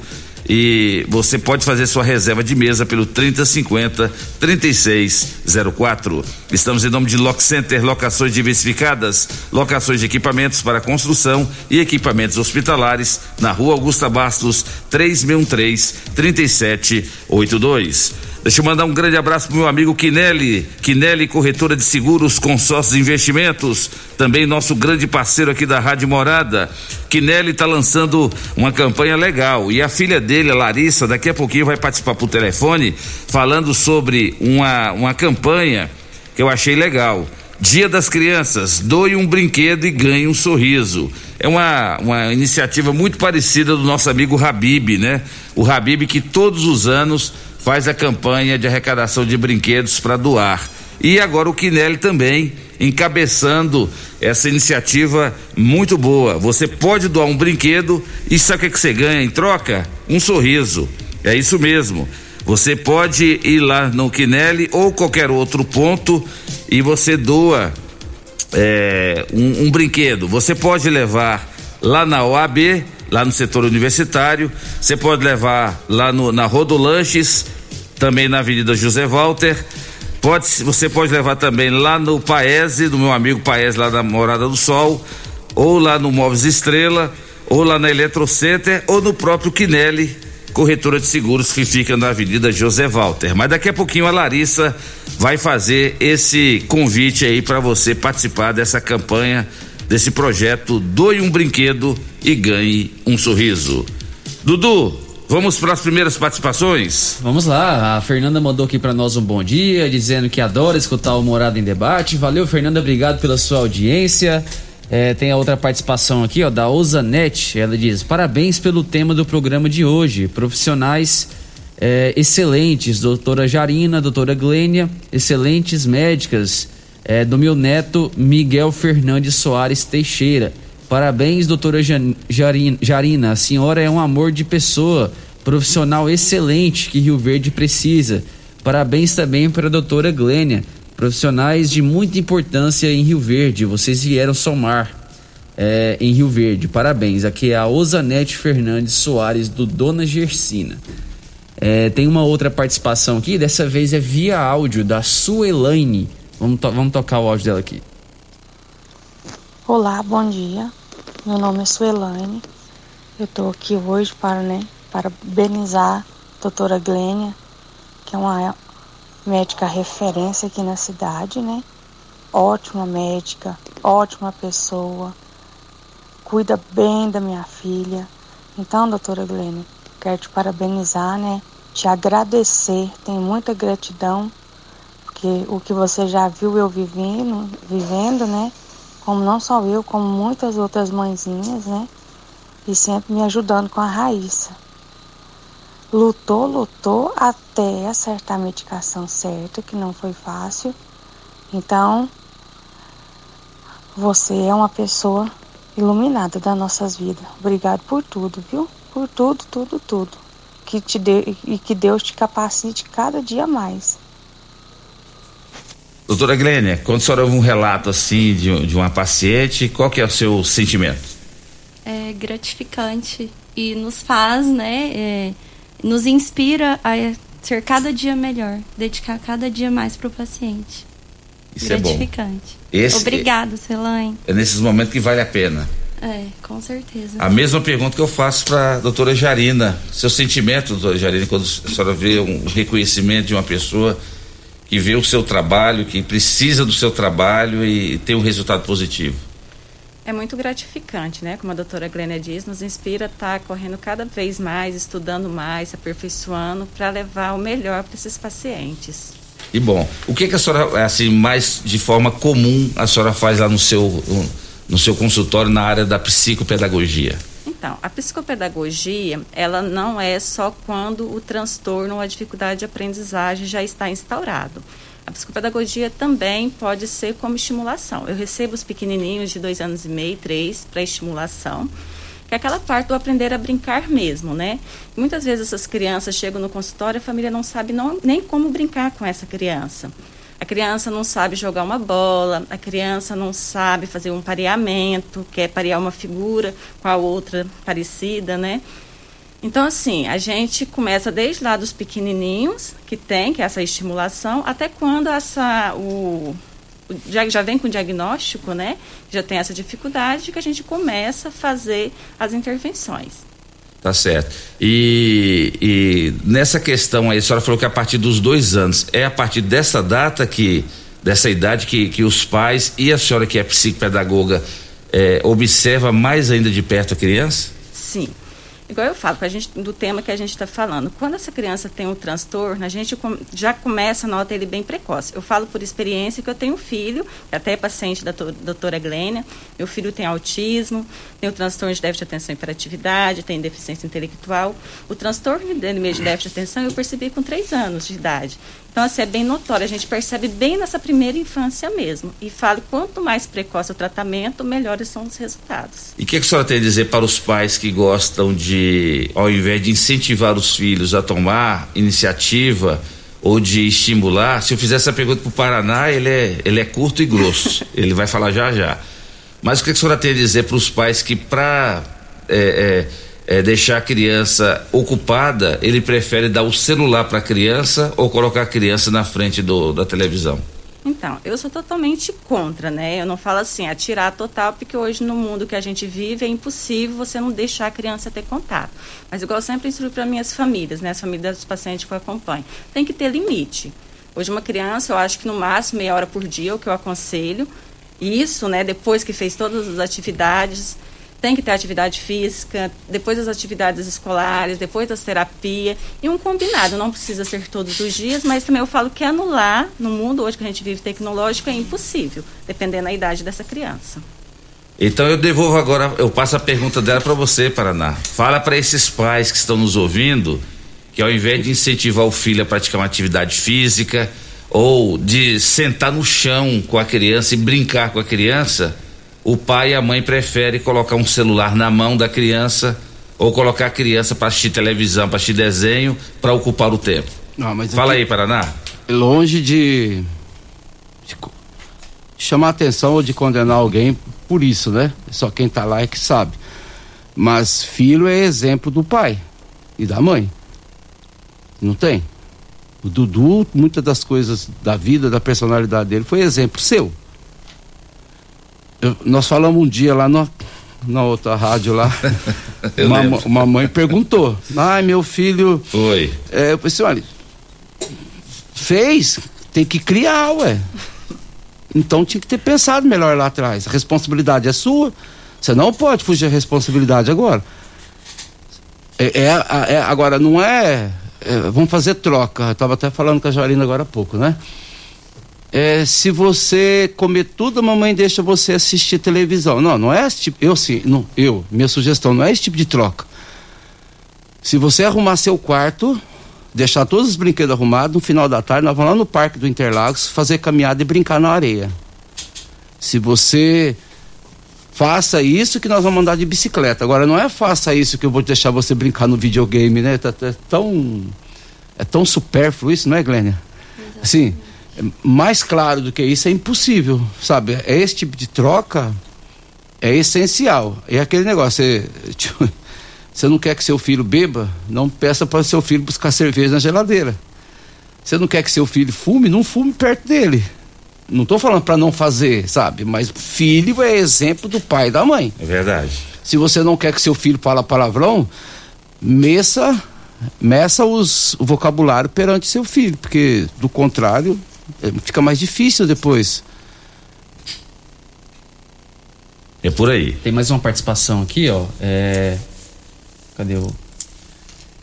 Speaker 3: E você pode fazer sua reserva de mesa pelo 3050 3604. Estamos em nome de Lock Center, locações diversificadas, locações de equipamentos para construção e equipamentos hospitalares na Rua Augusta Bastos, 3613 3782. Deixa eu mandar um grande abraço pro meu amigo Quinelli, Quinelli Corretora de Seguros, Consórcios e Investimentos, também nosso grande parceiro aqui da Rádio Morada. Quinelli está lançando uma campanha legal e a filha dele, a Larissa, daqui a pouquinho vai participar por telefone falando sobre uma, uma campanha que eu achei legal. Dia das Crianças, doe um brinquedo e ganhe um sorriso. É uma, uma iniciativa muito parecida do nosso amigo Habib, né? O Habib que todos os anos faz a campanha de arrecadação de brinquedos para doar. E agora o Quinelli também encabeçando essa iniciativa muito boa. Você pode doar um brinquedo e sabe o que, é que você ganha em troca? Um sorriso. É isso mesmo. Você pode ir lá no Quinelli ou qualquer outro ponto e você doa é, um, um brinquedo. Você pode levar lá na OAB, lá no setor universitário, você pode levar lá no, na Rodolanches, também na Avenida José Walter. Pode, você pode levar também lá no Paese, do meu amigo Paese, lá da Morada do Sol, ou lá no Móveis Estrela, ou lá na Eletrocenter, ou no próprio Quinelli, corretora de seguros que fica na Avenida José Walter. Mas daqui a pouquinho a Larissa vai fazer esse convite aí para você participar dessa campanha, desse projeto Doe um brinquedo e ganhe um sorriso. Dudu, vamos para as primeiras participações?
Speaker 4: Vamos lá, a Fernanda mandou aqui para nós um bom dia, dizendo que adora escutar o Morada em Debate. Valeu, Fernanda, obrigado pela sua audiência. É, tem a outra participação aqui, ó, da Osanete. Ela diz: parabéns pelo tema do programa de hoje. Profissionais é, excelentes, doutora Jarina, doutora Glênia, excelentes médicas. É, do meu neto Miguel Fernandes Soares Teixeira. Parabéns, doutora Jarina. A senhora é um amor de pessoa, profissional excelente que Rio Verde precisa. Parabéns também para a doutora Glênia, profissionais de muita importância em Rio Verde. Vocês vieram somar é, em Rio Verde. Parabéns. Aqui é a Osanete Fernandes Soares, do Dona Gersina. É, tem uma outra participação aqui, dessa vez é via áudio, da Suelaine. Vamos, to- vamos tocar o áudio dela aqui.
Speaker 10: Olá, bom dia. Meu nome é Suelaine. Eu estou aqui hoje para, né, parabenizar a doutora Glênia, que é uma médica referência aqui na cidade, né? Ótima médica, ótima pessoa, cuida bem da minha filha. Então, doutora Glênia, quero te parabenizar, né? Te agradecer, tenho muita gratidão, porque o que você já viu eu vivendo, vivendo, né? Como não só eu, como muitas outras mãezinhas, né? e sempre me ajudando com a Raíssa. Lutou, lutou até acertar a medicação certa, que não foi fácil. Então, você é uma pessoa iluminada das nossas vidas. Obrigado por tudo, viu? Por tudo, tudo, tudo. Que te dê, e que Deus te capacite cada dia mais.
Speaker 3: Doutora Glênia, quando a senhora ouve um relato assim de, de uma paciente, qual que é o seu sentimento?
Speaker 7: é gratificante e nos faz, né, é, nos inspira a ser cada dia melhor, dedicar cada dia mais para o paciente.
Speaker 3: Isso
Speaker 7: gratificante.
Speaker 3: é bom. Esse
Speaker 7: Obrigada, Celane.
Speaker 3: É nesses momentos que vale a pena.
Speaker 7: É, com certeza.
Speaker 3: A mesma pergunta que eu faço para a doutora Jarina. Seu sentimento, doutora Jarina, quando a senhora vê um reconhecimento de uma pessoa que vê o seu trabalho, que precisa do seu trabalho e tem um resultado positivo?
Speaker 8: é muito gratificante, né? Como a doutora Glênia diz, nos inspira a estar correndo cada vez mais, estudando mais, se aperfeiçoando para levar o melhor para esses pacientes.
Speaker 3: E bom, o que, que a senhora, assim, mais de forma comum a senhora faz lá no seu, no seu consultório na área da psicopedagogia?
Speaker 8: Então, a psicopedagogia, ela não é só quando o transtorno ou a dificuldade de aprendizagem já está instaurado. A psicopedagogia também pode ser como estimulação. Eu recebo os pequenininhos de dois anos e meio, três, para estimulação, que é aquela parte do aprender a brincar mesmo, né? Muitas vezes essas crianças chegam no consultório e a família não sabe não, nem como brincar com essa criança. A criança não sabe jogar uma bola, a criança não sabe fazer um pareamento, que é parear uma figura com a outra parecida, né? Então, assim, a gente começa desde lá dos pequenininhos, que tem, que é essa estimulação, até quando essa, o já, já vem com o diagnóstico, né? Já tem essa dificuldade que a gente começa a fazer as intervenções.
Speaker 3: Tá certo. E, e, nessa questão aí, a senhora falou que a partir dos dois anos, é a partir dessa data que, dessa idade que, que os pais e a senhora que é psicopedagoga é, observa mais ainda de perto a criança?
Speaker 8: Sim. Igual eu falo, a gente, do tema que a gente está falando, quando essa criança tem um transtorno, a gente já começa a nota ele bem precoce. Eu falo por experiência que eu tenho um filho, até é paciente da doutora Glênia, meu filho tem autismo, tem o transtorno de déficit de atenção e hiperatividade, tem deficiência intelectual. O transtorno de déficit de atenção eu percebi com três anos de idade. Então, assim, é bem notório, a gente percebe bem nessa primeira infância mesmo. E falo, quanto mais precoce o tratamento, melhores são os resultados.
Speaker 3: E o que, que a senhora tem a dizer para os pais que gostam de, ao invés de incentivar os filhos a tomar iniciativa ou de estimular, se eu fizer essa pergunta para o Paraná, ele é, ele é curto e grosso. ele vai falar já já. Mas o que, que a senhora tem a dizer para os pais que para é, é, é, deixar a criança ocupada, ele prefere dar o celular para a criança ou colocar a criança na frente do, da televisão?
Speaker 8: Então, eu sou totalmente contra, né? Eu não falo assim, atirar total, porque hoje no mundo que a gente vive é impossível você não deixar a criança ter contato. Mas igual eu sempre instruo para minhas famílias, né? As famílias dos pacientes que eu acompanho. Tem que ter limite. Hoje uma criança, eu acho que no máximo meia hora por dia é o que eu aconselho. Isso, né, depois que fez todas as atividades, tem que ter atividade física, depois das atividades escolares, depois das terapia e um combinado. Não precisa ser todos os dias, mas também eu falo que anular no mundo hoje que a gente vive tecnológico é impossível, dependendo da idade dessa criança.
Speaker 3: Então eu devolvo agora, eu passo a pergunta dela para você, Paraná. Fala para esses pais que estão nos ouvindo que ao invés de incentivar o filho a praticar uma atividade física ou de sentar no chão com a criança e brincar com a criança, o pai e a mãe preferem colocar um celular na mão da criança ou colocar a criança para assistir televisão, para assistir desenho, para ocupar o tempo.
Speaker 9: Não, mas
Speaker 3: Fala aí, Paraná.
Speaker 9: Longe de, de chamar atenção ou de condenar alguém por isso, né? Só quem tá lá é que sabe. Mas filho é exemplo do pai e da mãe. Não tem? O Dudu, muitas das coisas da vida, da personalidade dele, foi exemplo seu. Eu, nós falamos um dia lá, no, na outra rádio lá. Uma, uma mãe perguntou: Ai, meu filho.
Speaker 3: Foi.
Speaker 9: É, eu falei assim: olha, fez, tem que criar, ué. Então tinha que ter pensado melhor lá atrás. A responsabilidade é sua. Você não pode fugir da responsabilidade agora. É, é- é- agora, não é, é, Vamos fazer troca. Eu estava até falando com a Jarina agora há pouco, né? É, se você comer tudo, a mamãe deixa você assistir televisão. Não, não é esse tipo. Eu sim, não, eu, minha sugestão não é esse tipo de troca. Se você arrumar seu quarto, deixar todos os brinquedos arrumados, no final da tarde nós vamos lá no Parque do Interlagos fazer caminhada e brincar na areia. Se você faça isso que nós vamos andar de bicicleta. Agora não é faça isso que eu vou deixar você brincar no videogame, né? É tão é tão supérfluo isso, não é, Glênia? Assim, mais claro do que isso é impossível, sabe? É esse tipo de troca é essencial. É aquele negócio, você, tipo, você não quer que seu filho beba, não peça para seu filho buscar cerveja na geladeira. Você não quer que seu filho fume, não fume perto dele. Não estou falando para não fazer, sabe? Mas filho é exemplo do pai e da mãe.
Speaker 3: É verdade.
Speaker 9: Se você não quer que seu filho fale palavrão, meça, meça os, o vocabulário perante seu filho, porque do contrário fica mais difícil depois.
Speaker 3: É por aí.
Speaker 4: Tem mais uma participação aqui, ó. É... Cadê o.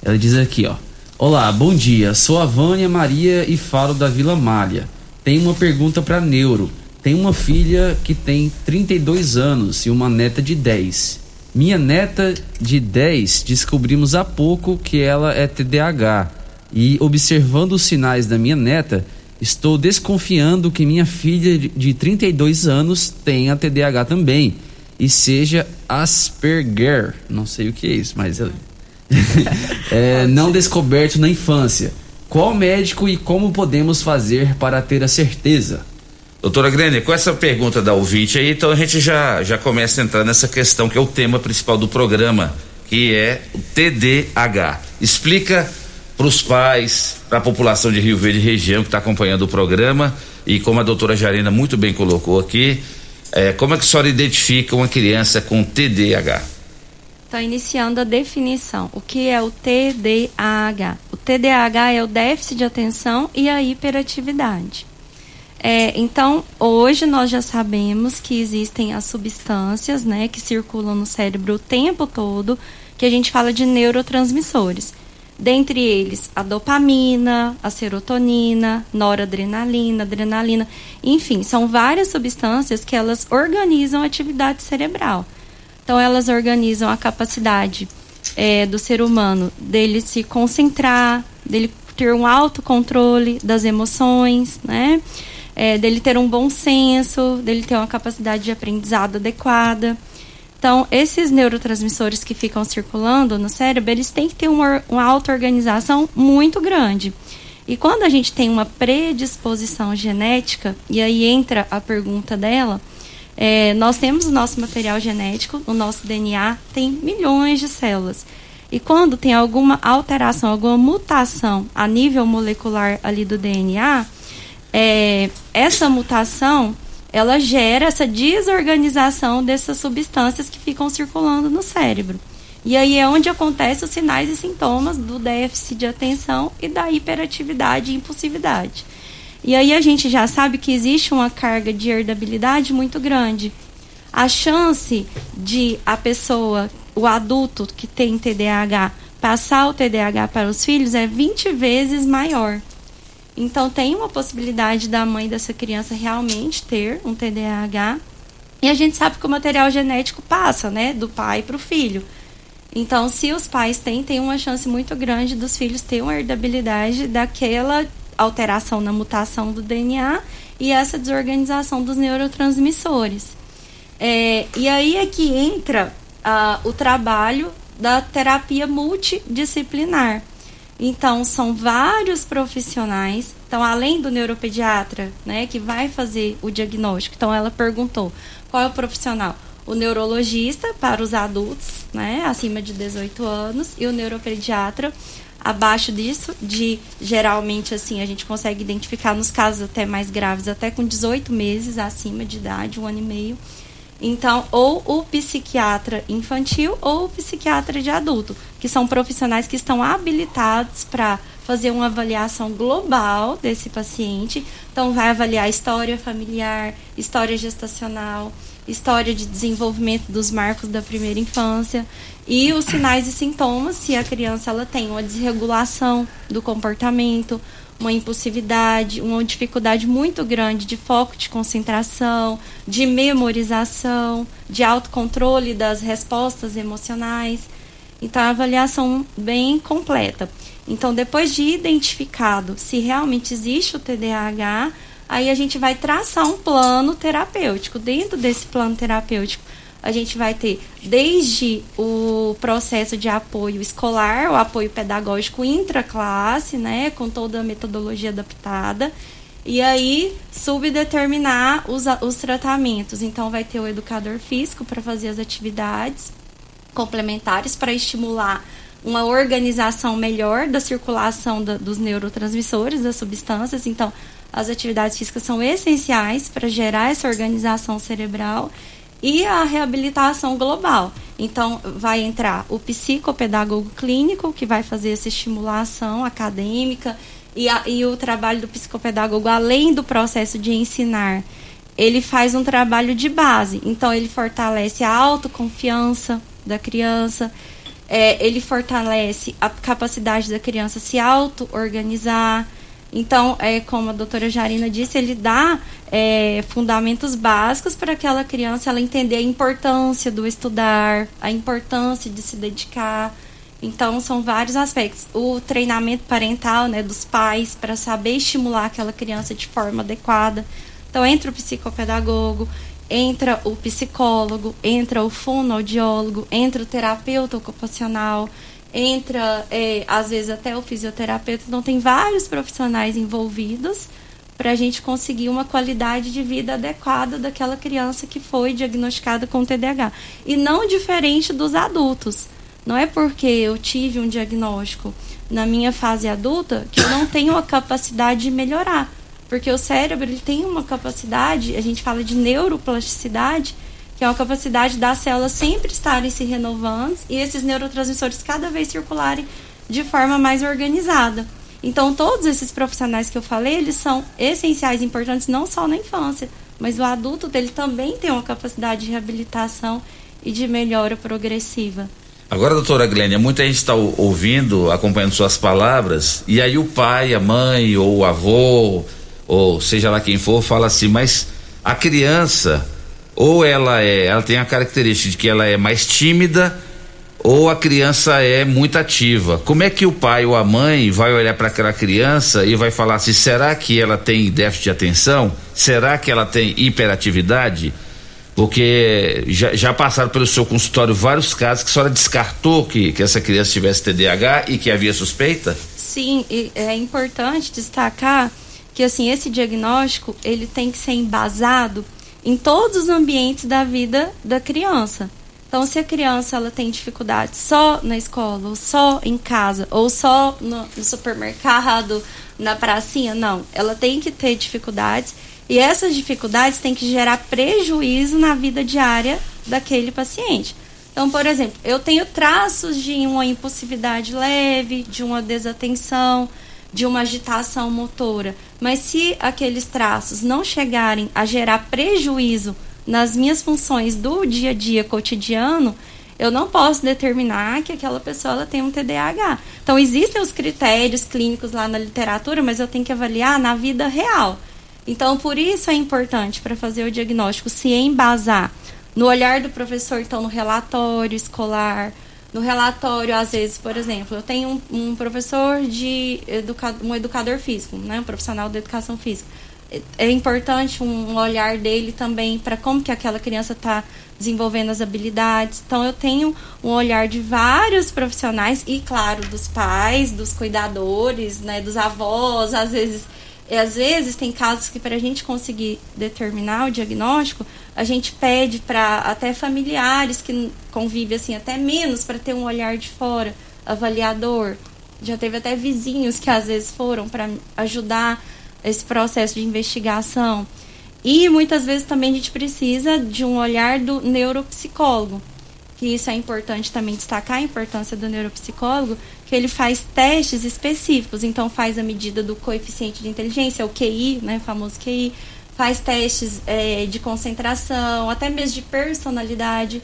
Speaker 4: Ela diz aqui, ó. Olá, bom dia. Sou a Vânia Maria e falo da Vila Malha. Tenho uma pergunta para Neuro. Tenho uma filha que tem 32 anos e uma neta de 10. Minha neta de 10 descobrimos há pouco que ela é TDAH. E observando os sinais da minha neta, estou desconfiando que minha filha de- de 32 anos tenha TDAH também e seja Asperger. Não sei o que é isso, mas é, não descoberto na infância. Qual médico e como podemos fazer para ter a certeza?
Speaker 3: Doutora Grene, com essa pergunta da ouvinte aí, então a gente já, já começa a entrar nessa questão que é o tema principal do programa, que é o TDAH. Explica para os pais, para a população de Rio Verde região que está acompanhando o programa e como a doutora Jarina muito bem colocou aqui, é, como é que a senhora identifica uma criança com TDAH?
Speaker 7: Então, iniciando a definição. O que é o TDAH? O TDAH é o déficit de atenção e a hiperatividade. É, então, hoje nós já sabemos que existem as substâncias né, que circulam no cérebro o tempo todo, que a gente fala de neurotransmissores. Dentre eles, a dopamina, a serotonina, noradrenalina, adrenalina, enfim, são várias substâncias que elas organizam a atividade cerebral. Então, elas organizam a capacidade é, do ser humano dele se concentrar, dele ter um autocontrole das emoções, né? É, dele ter um bom senso, dele ter uma capacidade de aprendizado adequada. Então, esses neurotransmissores que ficam circulando no cérebro, eles têm que ter uma, uma auto-organização muito grande. E quando a gente tem uma predisposição genética, e aí entra a pergunta dela, é, nós temos o nosso material genético, o nosso DNA tem milhões de células. E quando tem alguma alteração, alguma mutação a nível molecular ali do DNA, é, essa mutação ela gera essa desorganização dessas substâncias que ficam circulando no cérebro. E aí é onde acontecem os sinais e sintomas do déficit de atenção e da hiperatividade e impulsividade. E aí a gente já sabe que existe uma carga de herdabilidade muito grande. A chance de a pessoa, o adulto que tem TDAH, passar o TDAH para os filhos é 20 vezes maior. Então tem uma possibilidade da mãe dessa criança realmente ter um TDAH. E a gente sabe que o material genético passa, né, do pai para o filho. Então, se os pais têm, tem uma chance muito grande dos filhos ter uma herdabilidade daquela alteração na mutação do DNA e essa desorganização dos neurotransmissores. É, e aí é que entra ah, o trabalho da terapia multidisciplinar. Então, são vários profissionais. Então, além do neuropediatra, né, que vai fazer o diagnóstico. Então, ela perguntou qual é o profissional? O neurologista para os adultos, né, acima de 18 anos, e o neuropediatra abaixo disso, de geralmente assim, a gente consegue identificar nos casos até mais graves, até com 18 meses acima de idade, um ano e meio. Então, ou o psiquiatra infantil ou o psiquiatra de adulto, que são profissionais que estão habilitados para fazer uma avaliação global desse paciente. Então, vai avaliar história familiar, história gestacional, história de desenvolvimento dos marcos da primeira infância e os sinais e sintomas se a criança ela tem uma desregulação do comportamento, uma impulsividade, uma dificuldade muito grande de foco de concentração, de memorização, de autocontrole das respostas emocionais. Então, a avaliação bem completa. Então, depois de identificado se realmente existe o TDAH, aí a gente vai traçar um plano terapêutico. Dentro desse plano terapêutico, a gente vai ter desde o processo de apoio escolar, o apoio pedagógico intraclasse, né, com toda a metodologia adaptada, e aí subdeterminar os, os tratamentos. Então, vai ter o educador físico para fazer as atividades complementares para estimular uma organização melhor da circulação da, dos neurotransmissores, das substâncias. Então, as atividades físicas são essenciais para gerar essa organização cerebral e a reabilitação global. Então, vai entrar o psicopedagogo clínico, que vai fazer essa estimulação acadêmica, e, a, e o trabalho do psicopedagogo, além do processo de ensinar, ele faz um trabalho de base. Então, ele fortalece a autoconfiança da criança, é, ele fortalece a capacidade da criança se auto-organizar então, é, como a doutora Jarina disse, ele dá é, fundamentos básicos para aquela criança ela entender a importância do estudar, a importância de se dedicar. Então, são vários aspectos. O treinamento parental né, dos pais para saber estimular aquela criança de forma adequada. Então, entra o psicopedagogo, entra o psicólogo, entra o fonoaudiólogo, entra o terapeuta ocupacional entra, é, às vezes, até o fisioterapeuta. Então, tem vários profissionais envolvidos para a gente conseguir uma qualidade de vida adequada daquela criança que foi diagnosticada com TDAH. E não diferente dos adultos. Não é porque eu tive um diagnóstico na minha fase adulta que eu não tenho a capacidade de melhorar. Porque o cérebro ele tem uma capacidade, a gente fala de neuroplasticidade, é uma capacidade das células sempre estarem se renovando e esses neurotransmissores cada vez circularem de forma mais organizada. Então, todos esses profissionais que eu falei, eles são essenciais, importantes não só na infância, mas o adulto dele também tem uma capacidade de reabilitação e de melhora progressiva.
Speaker 3: Agora, doutora Glênia, muita gente está ouvindo, acompanhando suas palavras, e aí o pai, a mãe, ou o avô, ou seja lá quem for, fala assim, mas a criança ou ela é, ela tem a característica de que ela é mais tímida ou a criança é muito ativa. Como é que o pai ou a mãe vai olhar para aquela criança e vai falar assim: será que ela tem déficit de atenção? Será que ela tem hiperatividade? Porque já, já passaram pelo seu consultório vários casos que a senhora descartou que, que essa criança tivesse TDAH e que havia suspeita?
Speaker 7: Sim, é importante destacar que assim esse diagnóstico ele tem que ser embasado em todos os ambientes da vida da criança. Então, se a criança ela tem dificuldade só na escola, ou só em casa, ou só no, no supermercado, na pracinha, não. Ela tem que ter dificuldades e essas dificuldades têm que gerar prejuízo na vida diária daquele paciente. Então, por exemplo, eu tenho traços de uma impulsividade leve, de uma desatenção, de uma agitação motora. Mas se aqueles traços não chegarem a gerar prejuízo nas minhas funções do dia a dia cotidiano, eu não posso determinar que aquela pessoa ela tem um TDAH. Então existem os critérios clínicos lá na literatura, mas eu tenho que avaliar na vida real. Então por isso é importante para fazer o diagnóstico se embasar no olhar do professor, então no relatório escolar, no relatório, às vezes, por exemplo, eu tenho um, um professor de educa um educador físico, né, um profissional de educação física. É, é importante um olhar dele também para como que aquela criança está desenvolvendo as habilidades. Então eu tenho um olhar de vários profissionais e claro dos pais, dos cuidadores, né, dos avós, às vezes e às vezes tem casos que para a gente conseguir determinar o diagnóstico, a gente pede para até familiares que convivem assim até menos para ter um olhar de fora, avaliador. Já teve até vizinhos que às vezes foram para ajudar esse processo de investigação. E muitas vezes também a gente precisa de um olhar do neuropsicólogo, que isso é importante também destacar a importância do neuropsicólogo, que ele faz testes específicos, então faz a medida do coeficiente de inteligência, o QI, né, famoso QI, faz testes é, de concentração, até mesmo de personalidade,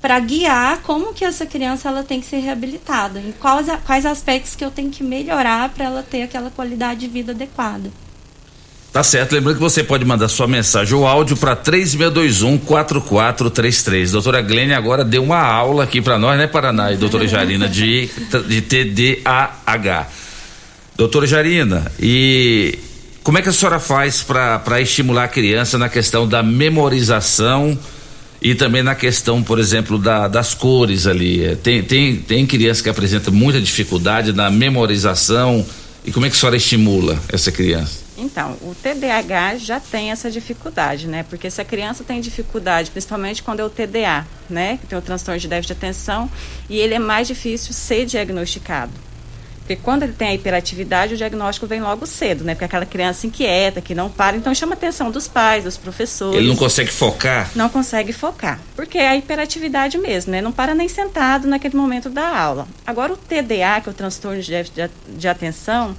Speaker 7: para guiar como que essa criança ela tem que ser reabilitada, em quais, quais aspectos que eu tenho que melhorar para ela ter aquela qualidade de vida adequada.
Speaker 3: Tá certo, lembrando que você pode mandar sua mensagem ou áudio para 3621-4433. Doutora Glênia agora deu uma aula aqui para nós, né, Paraná? E doutora Jarina, de, de TDAH. Doutora Jarina, e como é que a senhora faz para estimular a criança na questão da memorização e também na questão, por exemplo, da, das cores ali? Tem, tem, tem criança que apresenta muita dificuldade na memorização. E como é que a senhora estimula essa criança?
Speaker 8: Então, o TDAH já tem essa dificuldade, né? Porque se a criança tem dificuldade, principalmente quando é o TDA, né? Que tem o transtorno de déficit de atenção, e ele é mais difícil ser diagnosticado. Porque quando ele tem a hiperatividade, o diagnóstico vem logo cedo, né? Porque aquela criança inquieta, que não para, então chama a atenção dos pais, dos professores.
Speaker 3: Ele não consegue focar?
Speaker 8: Não consegue focar. Porque é a hiperatividade mesmo, né? Não para nem sentado naquele momento da aula. Agora, o TDA, que é o transtorno de déficit de atenção,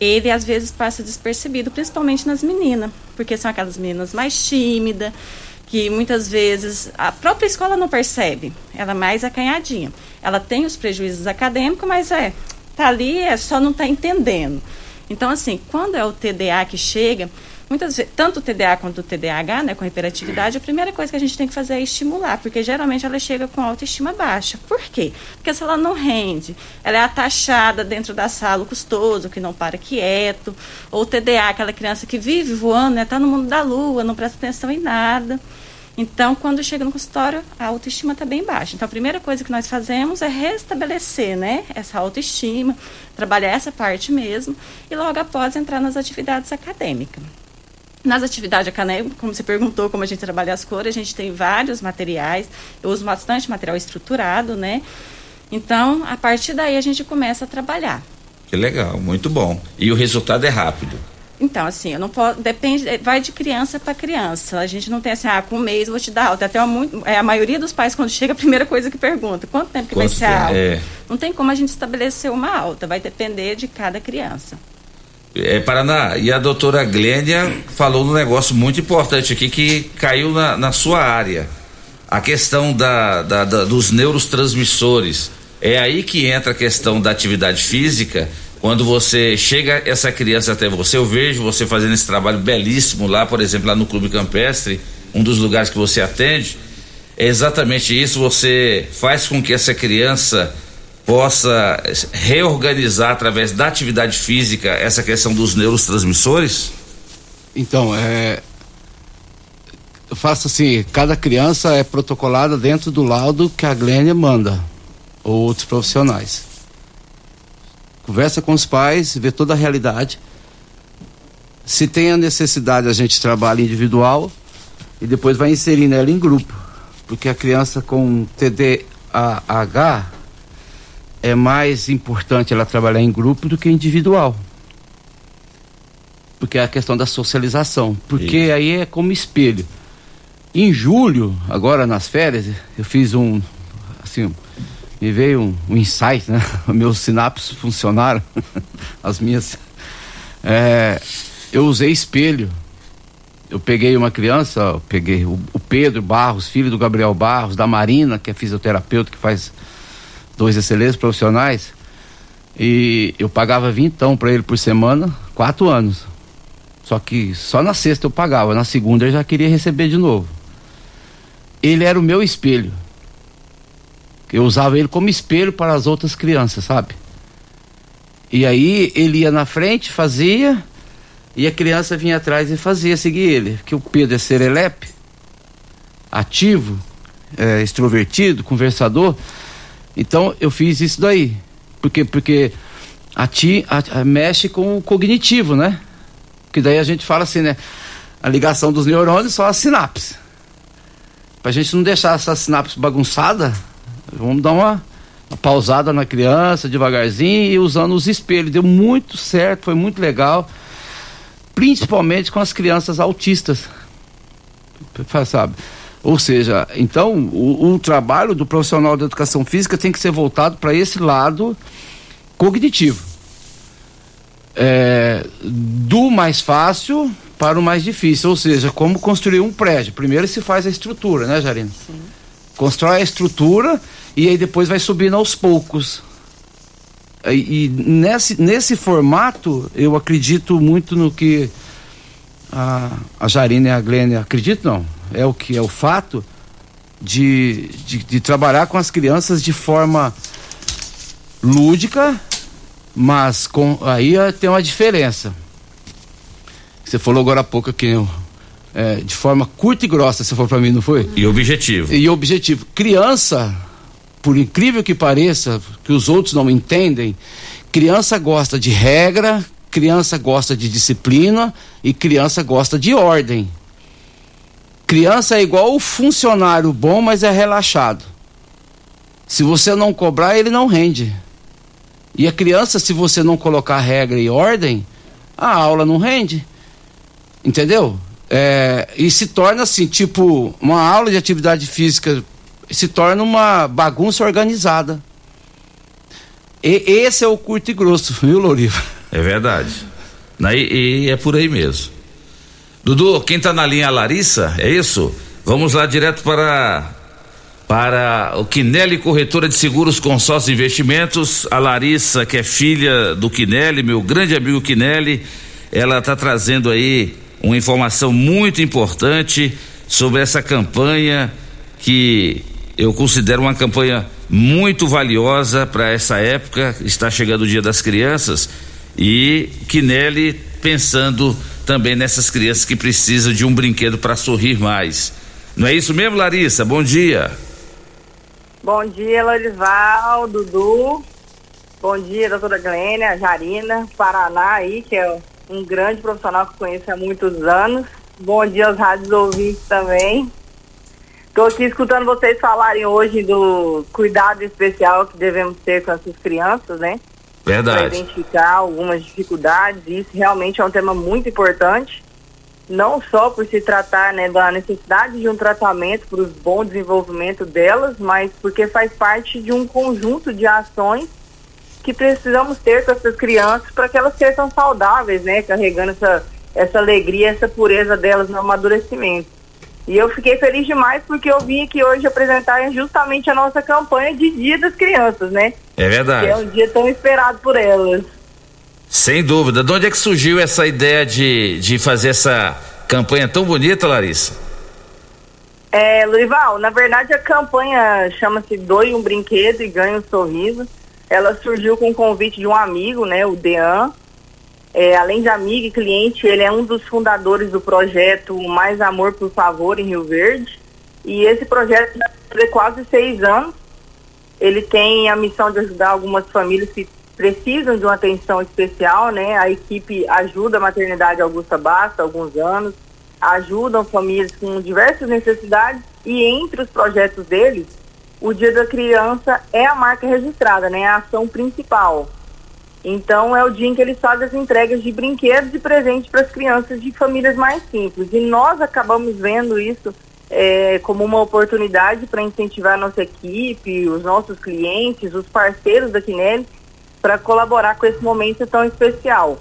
Speaker 8: ele às vezes passa despercebido, principalmente nas meninas, porque são aquelas meninas mais tímidas, que muitas vezes a própria escola não percebe, ela é mais acanhadinha. Ela tem os prejuízos acadêmicos, mas é, tá ali, é só não tá entendendo. Então, assim, quando é o TDA que chega, muitas vezes, tanto o TDA quanto o TDAH, né, com hiperatividade, a primeira coisa que a gente tem que fazer é estimular, porque geralmente ela chega com autoestima baixa. Por quê? Porque se ela não rende, ela é atachada dentro da sala, o custoso, que não para quieto, ou o TDA, aquela criança que vive voando, né, tá no mundo da lua, não presta atenção em nada. Então, quando chega no consultório, a autoestima está bem baixa. Então, a primeira coisa que nós fazemos é restabelecer né, essa autoestima, trabalhar essa parte mesmo, e logo após entrar nas atividades acadêmicas. Nas atividades acadêmicas, como você perguntou, como a gente trabalha as cores, a gente tem vários materiais. Eu uso bastante material estruturado, né? Então, a partir daí a gente começa a trabalhar.
Speaker 3: Que legal, muito bom. E o resultado é rápido.
Speaker 8: Então, assim, eu não posso. Depende, vai de criança para criança. A gente não tem assim, ah, com um mês eu vou te dar alta. Até uma, é, a maioria dos pais, quando chega, a primeira coisa que pergunta: quanto tempo que quanto vai ser a alta? É. Não tem como a gente estabelecer uma alta, vai depender de cada criança.
Speaker 3: É, Paraná, e a doutora Glênia falou um negócio muito importante aqui que caiu na, na sua área. A questão da, da, da, dos neurotransmissores. É aí que entra a questão da atividade física. Quando você chega essa criança até você, eu vejo você fazendo esse trabalho belíssimo lá, por exemplo, lá no Clube Campestre, um dos lugares que você atende. É exatamente isso, você faz com que essa criança possa reorganizar através da atividade física essa questão dos neurotransmissores?
Speaker 9: Então, é, eu faço assim, cada criança é protocolada dentro do laudo que a Glênia manda, ou outros profissionais. Conversa com os pais, vê toda a realidade. Se tem a necessidade, a gente trabalha individual e depois vai inserindo ela em grupo. Porque a criança com TDAH, é mais importante ela trabalhar em grupo do que individual. Porque é a questão da socialização. Porque Isso. aí é como espelho. Em julho, agora nas férias, eu fiz um. Assim, me veio um, um insight, né? Meus sinapses funcionaram. As minhas. É, eu usei espelho. Eu peguei uma criança, eu peguei o, o Pedro Barros, filho do Gabriel Barros, da Marina, que é fisioterapeuta, que faz dois excelentes profissionais, e eu pagava vintão para ele por semana, quatro anos. Só que só na sexta eu pagava, na segunda eu já queria receber de novo. Ele era o meu espelho. Eu usava ele como espelho para as outras crianças, sabe? E aí ele ia na frente, fazia, e a criança vinha atrás e fazia, seguir ele. Que o Pedro é serelepe, ativo, é, extrovertido, conversador. Então eu fiz isso daí. Porque, porque a ti a, a, mexe com o cognitivo, né? Que daí a gente fala assim, né? A ligação dos neurônios são as sinapses. Pra gente não deixar essa sinapse bagunçada, vamos dar uma, uma pausada na criança, devagarzinho, e usando os espelhos. Deu muito certo, foi muito legal. Principalmente com as crianças autistas. sabe? Ou seja, então o, o trabalho do profissional da educação física tem que ser voltado para esse lado cognitivo. É, do mais fácil para o mais difícil, ou seja, como construir um prédio. Primeiro se faz a estrutura, né, Jarina? Sim. Constrói a estrutura e aí depois vai subindo aos poucos. E, e nesse, nesse formato, eu acredito muito no que a, a Jarina e a Glênia acreditam, não, é o que é o fato de, de, de trabalhar com as crianças de forma lúdica, mas com aí tem uma diferença. Você falou agora há pouco que é, de forma curta e grossa, você falou para mim, não foi?
Speaker 3: E objetivo.
Speaker 9: E objetivo. Criança, por incrível que pareça, que os outros não entendem, criança gosta de regra, criança gosta de disciplina e criança gosta de ordem. Criança é igual o funcionário bom, mas é relaxado. Se você não cobrar, ele não rende. E a criança, se você não colocar regra e ordem, a aula não rende. Entendeu? É, e se torna assim, tipo, uma aula de atividade física se torna uma bagunça organizada. E esse é o curto e grosso, viu, Loriva?
Speaker 3: É verdade. E, e é por aí mesmo. Dudu, quem está na linha Larissa, é isso? Vamos lá direto para para o Quinelli Corretora de Seguros Consórcio Investimentos. A Larissa, que é filha do Quinelli, meu grande amigo Quinelli, ela está trazendo aí uma informação muito importante sobre essa campanha que eu considero uma campanha muito valiosa para essa época. Está chegando o Dia das Crianças e Quinelli pensando também nessas crianças que precisam de um brinquedo para sorrir mais. Não é isso mesmo, Larissa? Bom dia.
Speaker 11: Bom dia, Lorival, Dudu. Bom dia, doutora Glênia, Jarina, Paraná aí, que é um grande profissional que conheço há muitos anos. Bom dia aos rádios ouvintes também. Estou aqui escutando vocês falarem hoje do cuidado especial que devemos ter com essas crianças, né?
Speaker 3: Verdade.
Speaker 11: Para identificar algumas dificuldades. Isso realmente é um tema muito importante. Não só por se tratar né, da necessidade de um tratamento para o bom desenvolvimento delas, mas porque faz parte de um conjunto de ações que precisamos ter com essas crianças para que elas sejam saudáveis, né? Carregando essa, essa alegria, essa pureza delas no amadurecimento. E eu fiquei feliz demais porque eu vim aqui hoje apresentar justamente a nossa campanha de Dia das Crianças, né?
Speaker 3: É verdade.
Speaker 11: Que é um dia tão esperado por elas.
Speaker 3: Sem dúvida. De onde é que surgiu essa ideia de, de fazer essa campanha tão bonita, Larissa?
Speaker 11: É, Lurival, na verdade a campanha chama-se Doe um Brinquedo e Ganhe um Sorriso. Ela surgiu com o convite de um amigo, né, o Dean, é, além de amigo e cliente, ele é um dos fundadores do projeto Mais Amor por Favor em Rio Verde. E esse projeto já tem quase seis anos. Ele tem a missão de ajudar algumas famílias que precisam de uma atenção especial, né? A equipe ajuda a maternidade Augusta Basta há alguns anos, ajudam famílias com diversas necessidades e entre os projetos deles, o Dia da Criança é a marca registrada, né? A ação principal. Então é o dia em que eles fazem as entregas de brinquedos e presentes para as crianças de famílias mais simples. E nós acabamos vendo isso é, como uma oportunidade para incentivar a nossa equipe, os nossos clientes, os parceiros da Quinelli, para colaborar com esse momento tão especial.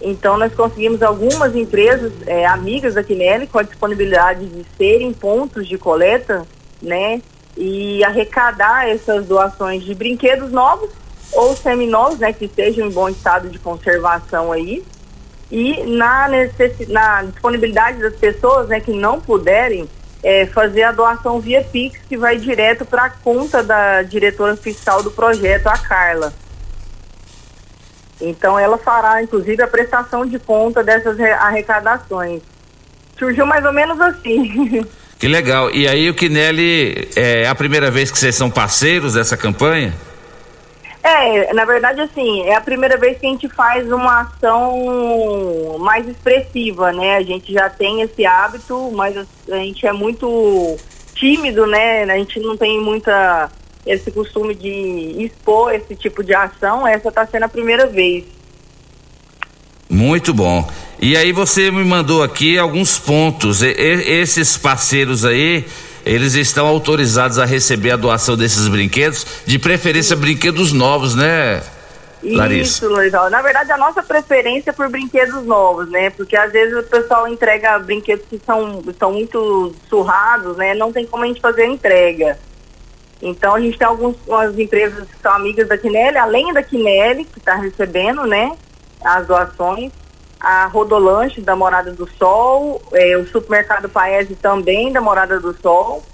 Speaker 11: Então nós conseguimos algumas empresas é, amigas da Quinelli com a disponibilidade de serem pontos de coleta, né? E arrecadar essas doações de brinquedos novos ou seminovos, né, que estejam em bom estado de conservação aí. E na, na disponibilidade das pessoas né, que não puderem é, fazer a doação via Pix, que vai direto para a conta da diretora fiscal do projeto, a Carla. Então ela fará, inclusive, a prestação de conta dessas arrecadações. Surgiu mais ou menos assim.
Speaker 3: Que legal. E aí o Kinelli, é a primeira vez que vocês são parceiros dessa campanha?
Speaker 11: É, na verdade, assim, é a primeira vez que a gente faz uma ação mais expressiva, né? A gente já tem esse hábito, mas a gente é muito tímido, né? A gente não tem muita esse costume de expor esse tipo de ação. Essa está sendo a primeira vez.
Speaker 3: Muito bom. E aí você me mandou aqui alguns pontos. E, e, esses parceiros aí, eles estão autorizados a receber a doação desses brinquedos, de preferência brinquedos novos, né, Larissa?
Speaker 11: Isso, Lorisal. Na verdade, a nossa preferência é por brinquedos novos, né? Porque às vezes o pessoal entrega brinquedos que são, são muito surrados, né? Não tem como a gente fazer a entrega. Então a gente tem algumas empresas que são amigas da Quinelli, além da Quinelli, que está recebendo, né? As doações. A Rodolanche da Morada do Sol, é, o Supermercado Paese também da Morada do Sol,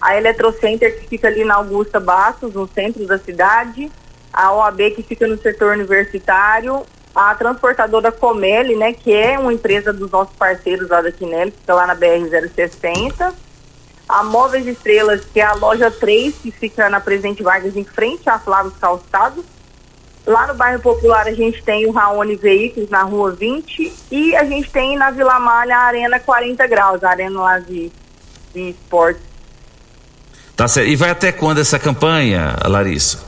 Speaker 11: a Eletrocenter que fica ali na Augusta Bastos, no centro da cidade, a OAB que fica no setor universitário, a transportadora Comelli, né, que é uma empresa dos nossos parceiros lá da Quinelli, fica lá na BR-060, a Móveis Estrelas, que é a loja 3, que fica na Presidente Vargas, em frente a Flávio Calçados, Lá no bairro Popular a gente tem o Raoni Veículos na rua 20 e a gente tem na Vila Malha a Arena 40 graus, a arena lá de, de esportes.
Speaker 3: Tá certo. E vai até quando essa campanha, Larissa?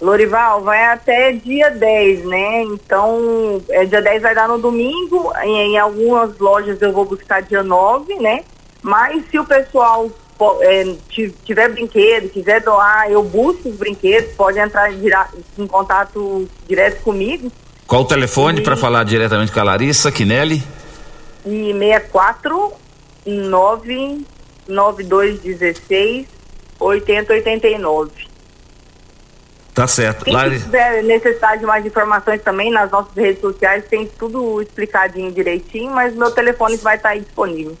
Speaker 11: Lorival, vai até dia 10, né? Então, é, dia 10 vai dar no domingo, em, em algumas lojas eu vou buscar dia 9, né? Mas se o pessoal tiver brinquedo, quiser doar, eu busco os brinquedos, pode entrar em, em contato direto comigo.
Speaker 3: Qual o telefone para falar diretamente com a Larissa Quinelli?
Speaker 11: E 64 99216 8089.
Speaker 3: Tá certo.
Speaker 11: Quem Lari... tiver necessidade de mais informações também, nas nossas redes sociais tem tudo explicadinho direitinho, mas meu telefone vai estar aí disponível.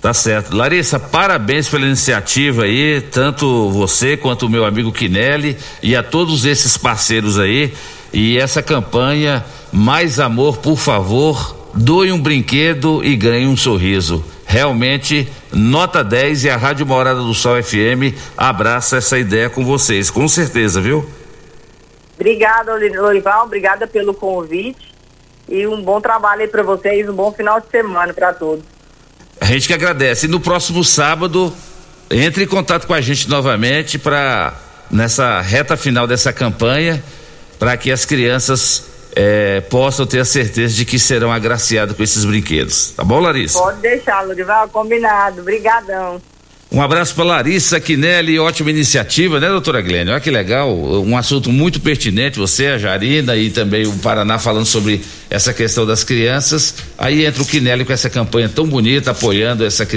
Speaker 3: Tá certo. Larissa, parabéns pela iniciativa aí, tanto você quanto o meu amigo Quinelli e a todos esses parceiros aí. E essa campanha, mais amor, por favor, doe um brinquedo e ganhe um sorriso. Realmente, nota 10 e a Rádio Morada do Sol FM abraça essa ideia com vocês, com certeza, viu?
Speaker 11: Obrigada, Lorival, obrigada pelo convite e um bom trabalho aí para vocês, um bom final de semana para todos.
Speaker 3: A gente que agradece. E no próximo sábado, entre em contato com a gente novamente para nessa reta final dessa campanha, para que as crianças é, possam ter a certeza de que serão agraciadas com esses brinquedos. Tá bom, Larissa?
Speaker 11: Pode deixar, Lurival, combinado. Obrigadão.
Speaker 3: Um abraço para Larissa Quinelli, ótima iniciativa, né, doutora Glênia? Olha que legal, um assunto muito pertinente, você, a Jarina e também o Paraná falando sobre essa questão das crianças. Aí entra o Quinelli com essa campanha tão bonita, apoiando essa,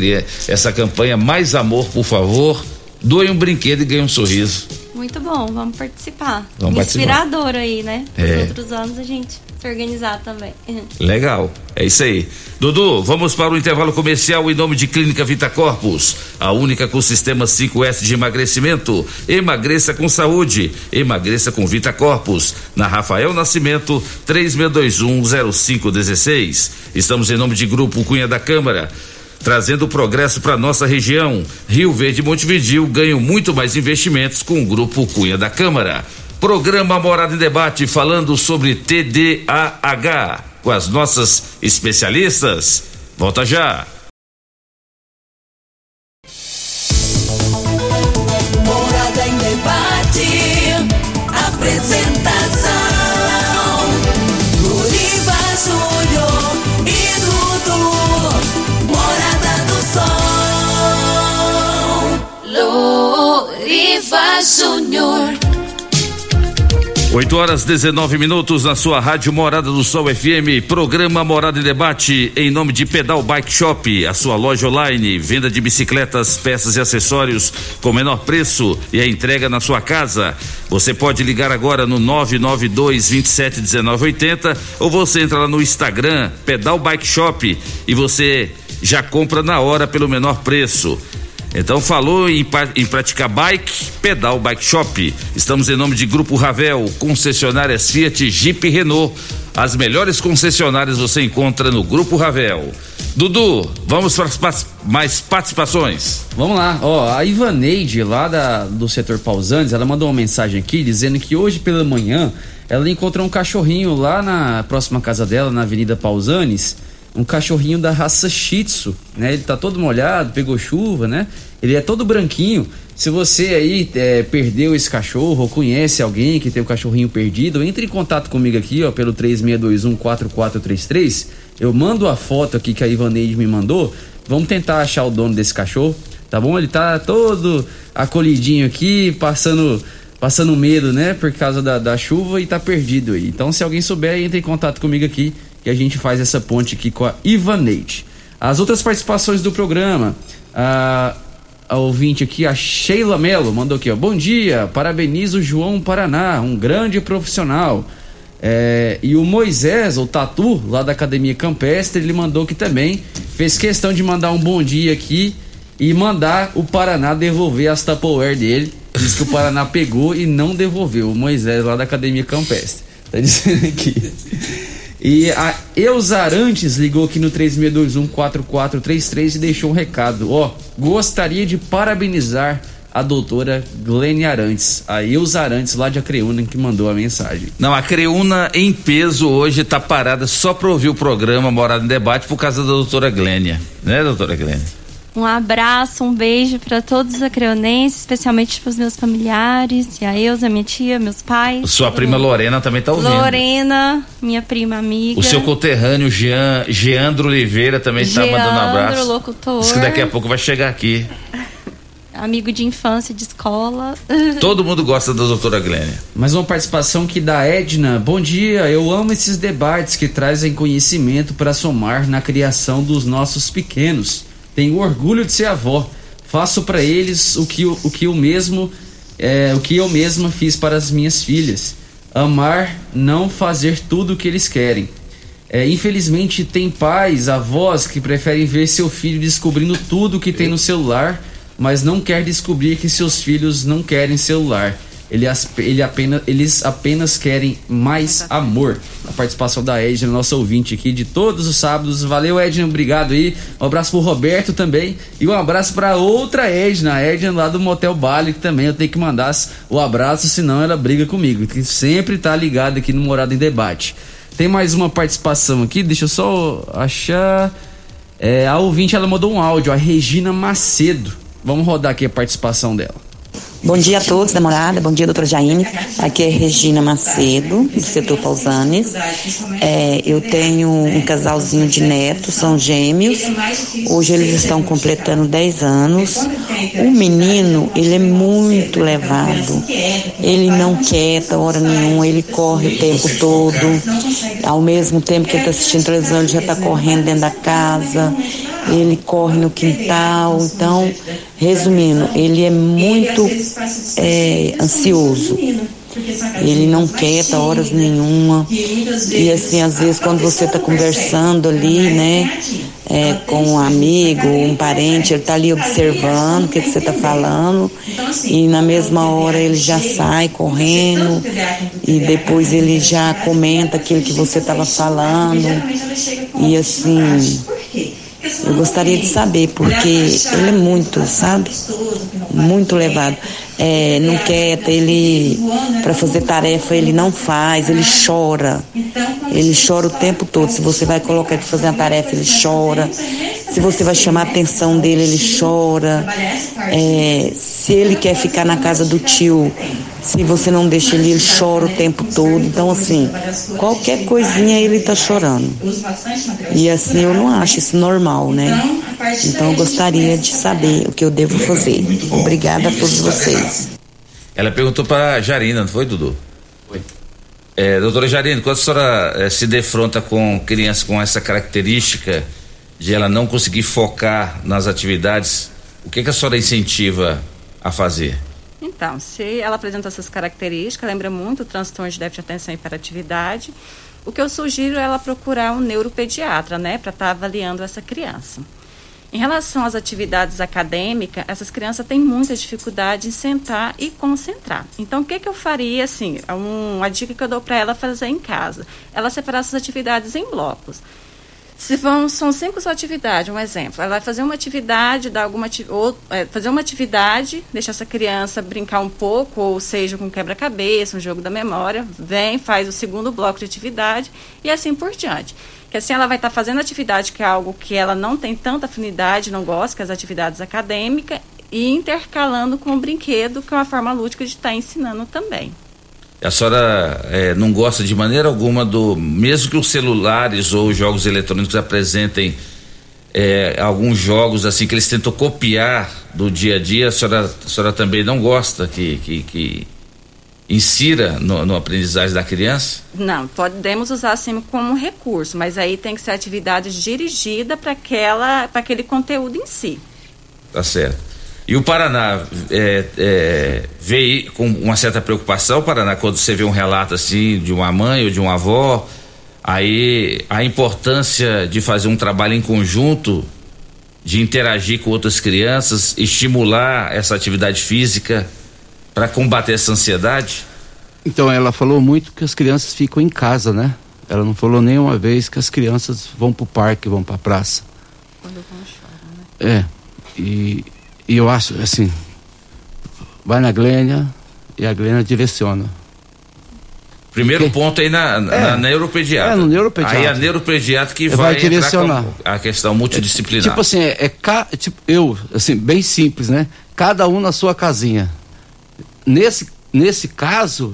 Speaker 3: essa campanha Mais Amor, por favor. Doe um brinquedo e ganhe um sorriso.
Speaker 7: Muito bom, vamos participar.
Speaker 3: Vamos
Speaker 7: Inspirador
Speaker 3: participar.
Speaker 7: aí, né?
Speaker 3: É.
Speaker 7: Nos outros anos a gente organizar também.
Speaker 3: Legal, é isso aí. Dudu, vamos para o intervalo comercial em nome de Clínica Vita Corpus, a única com sistema 5S de emagrecimento. Emagreça com saúde, emagreça com Vita Corpus. Na Rafael Nascimento, 36210516. Estamos em nome de Grupo Cunha da Câmara trazendo progresso para nossa região. Rio Verde e Montevidil ganham muito mais investimentos com o Grupo Cunha da Câmara. Programa Morada em Debate falando sobre TDAH com as nossas especialistas. Volta já.
Speaker 2: Morada em debate. Apresentação. Luriva Júnior e Dudu. Morada do Sol. Luriva Júnior.
Speaker 3: 8 horas 19 minutos na sua rádio Morada do Sol FM, programa Morada em Debate, em nome de Pedal Bike Shop, a sua loja online, venda de bicicletas, peças e acessórios com menor preço e a entrega na sua casa. Você pode ligar agora no 992 27 19 80 ou você entra lá no Instagram, Pedal Bike Shop, e você já compra na hora pelo menor preço. Então falou em, em, praticar bike, pedal bike shop. Estamos em nome de Grupo Ravel, concessionárias Fiat, Jeep e Renault. As melhores concessionárias você encontra no Grupo Ravel. Dudu, vamos para as mais participações.
Speaker 4: Vamos lá, ó, a Ivaneide lá da, do setor Pausantes, ela mandou uma mensagem aqui dizendo que hoje pela manhã ela encontrou um cachorrinho lá na próxima casa dela, na Avenida Pausanes um cachorrinho da raça Shih Tzu, né? Ele tá todo molhado, pegou chuva, né? Ele é todo branquinho Se você aí é, perdeu esse cachorro ou conhece alguém que tem um cachorrinho perdido, entre em contato comigo aqui, ó, pelo 36214433. Eu mando a foto aqui que a Ivaneide me mandou. Vamos tentar achar o dono desse cachorro, tá bom? Ele tá todo acolhidinho aqui, passando passando medo, né, por causa da, da chuva e tá perdido aí. Então, se alguém souber, entre em contato comigo aqui que a gente faz essa ponte aqui com a Ivaneide. As outras participações do programa, a, a ouvinte aqui, a Sheila Melo, mandou aqui, ó. Bom dia, parabenizo o João Paraná, um grande profissional. É, e o Moisés, o Tatu, lá da Academia Campestre, ele mandou que também fez questão de mandar um bom dia aqui e mandar o Paraná devolver as Tupperware dele. Diz que o Paraná pegou e não devolveu. O Moisés, lá da Academia Campestre. Tá dizendo aqui. E a Eusarantes ligou aqui no 36214433 e deixou um recado. Ó, gostaria de parabenizar a doutora Glênia Arantes, a Eusarantes lá de Acreúna que mandou a mensagem.
Speaker 3: Não, a Creúna em peso hoje tá parada só para ouvir o programa Morada em Debate por causa da doutora Glênia, né, doutora Glênia?
Speaker 7: Um abraço, um beijo para todos os acreonenses, especialmente para os meus familiares, e a Eusa, minha tia, meus pais.
Speaker 3: Sua prima Lorena também tá ouvindo.
Speaker 7: Lorena, minha prima amiga.
Speaker 3: O seu conterrâneo Jean, Geandro Oliveira também está mandando um abraço.
Speaker 7: Geandro, locutor.
Speaker 3: Diz que daqui a pouco vai chegar aqui.
Speaker 7: Amigo de infância, de escola.
Speaker 3: Todo mundo gosta da doutora Glênia.
Speaker 4: Mais uma participação aqui da Edna. Bom dia, eu amo esses debates que trazem conhecimento para somar na criação dos nossos pequenos. Tenho orgulho de ser avó. Faço para eles o que, o que eu mesmo é, o que eu mesma fiz para as minhas filhas. Amar, não fazer tudo o que eles querem. É, infelizmente tem pais, avós que preferem ver seu filho descobrindo tudo que tem no celular, mas não quer descobrir que seus filhos não querem celular. Ele, ele apenas, eles apenas querem mais amor. A participação da Edna, nossa ouvinte aqui de todos os sábados. Valeu, Edna, obrigado aí. Um abraço pro Roberto também. E um abraço pra outra Edna, a Edna lá do Motel Bali, que também eu tenho que mandar o abraço, senão ela briga comigo. Que sempre tá ligada aqui no Morada em Debate. Tem mais uma participação aqui, deixa eu só achar. É, a ouvinte ela mandou um áudio, a Regina Macedo. Vamos rodar aqui a participação dela.
Speaker 12: Bom dia a todos da morada, bom dia doutora Jaine. Aqui é Regina Macedo, do setor Pausanes. É, eu tenho um casalzinho de netos, são gêmeos. Hoje eles estão completando 10 anos. O menino, ele é muito levado. Ele não quieta hora nenhuma, ele corre o tempo todo. Ao mesmo tempo que ele está assistindo televisão, ele já está correndo dentro da casa. Ele corre no quintal. Então, resumindo, ele é muito é, ansioso. Ele não quieta horas nenhuma. E assim, às vezes quando você está conversando ali, né, é, com um amigo, um parente, ele está ali observando o que, que você está falando. E na mesma hora ele já sai correndo e depois ele já comenta aquilo que você estava falando. E assim, eu gostaria de saber, porque ele é muito, sabe? Muito levado. É, não quieta, ele, para fazer tarefa, ele não faz, ele chora. Ele chora o tempo todo. Se você vai colocar ele fazer uma tarefa, ele chora. Se você vai chamar a atenção dele, ele chora. É, se ele quer ficar na casa do tio, se você não deixa ele, ele chora o tempo todo. Então, assim, qualquer coisinha ele tá chorando. E assim, eu não acho isso normal, né? Então, eu gostaria de saber o que eu devo fazer. Obrigada a todos vocês.
Speaker 3: Ela perguntou para Jarina, não foi, Dudu? Foi. É, doutora Jarina, quando a senhora eh, se defronta com criança com essa característica de ela não conseguir focar nas atividades, o que, que a senhora incentiva a fazer?
Speaker 8: Então, se ela apresenta essas características, lembra muito o transtorno de déficit de atenção e hiperatividade, o que eu sugiro é ela procurar um neuropediatra, né, para estar avaliando essa criança. Em relação às atividades acadêmicas, essas crianças têm muita dificuldade em sentar e concentrar. Então, o que, que eu faria, assim, um, uma dica que eu dou para ela fazer em casa? Ela separar essas atividades em blocos. Se vão, são cinco atividades, um exemplo. Ela vai fazer uma atividade, dar alguma ou, é, fazer uma atividade, deixar essa criança brincar um pouco, ou seja, com quebra-cabeça, um jogo da memória, vem, faz o segundo bloco de atividade e assim por diante. Que assim ela vai estar fazendo atividade que é algo que ela não tem tanta afinidade, não gosta, que é as atividades acadêmicas, e intercalando com o brinquedo, que é uma forma lúdica de estar ensinando também.
Speaker 3: A senhora é, não gosta de maneira alguma do. Mesmo que os celulares ou os jogos eletrônicos apresentem é, alguns jogos assim que eles tentam copiar do dia a dia, a senhora, a senhora também não gosta que, que, que insira no, no aprendizagem da criança?
Speaker 8: Não, podemos usar assim como recurso, mas aí tem que ser atividade dirigida para aquela, para aquele conteúdo em si.
Speaker 3: Tá certo. E o Paraná é, é, vê com uma certa preocupação, Paraná, quando você vê um relato assim de uma mãe ou de uma avó, aí a importância de fazer um trabalho em conjunto, de interagir com outras crianças, estimular essa atividade física para combater essa ansiedade?
Speaker 9: Então, ela falou muito que as crianças ficam em casa, né? Ela não falou nenhuma vez que as crianças vão para o parque, vão para a praça.
Speaker 8: Quando vão chorar,
Speaker 9: É.
Speaker 8: né?
Speaker 9: E, e eu acho assim, vai na Glênia e a Glênia direciona.
Speaker 3: Primeiro
Speaker 9: Porque-
Speaker 3: ponto aí na, na,
Speaker 9: É.
Speaker 3: na neuropediatra.
Speaker 9: É, no neuropediatra.
Speaker 3: Aí a neuropediatra que
Speaker 9: Vai
Speaker 3: vai,
Speaker 9: direcionar.
Speaker 3: a questão multidisciplinar.
Speaker 9: Tipo assim, é, é ca- tipo, eu, assim, bem simples, né? Cada um na sua casinha. Nesse, nesse caso,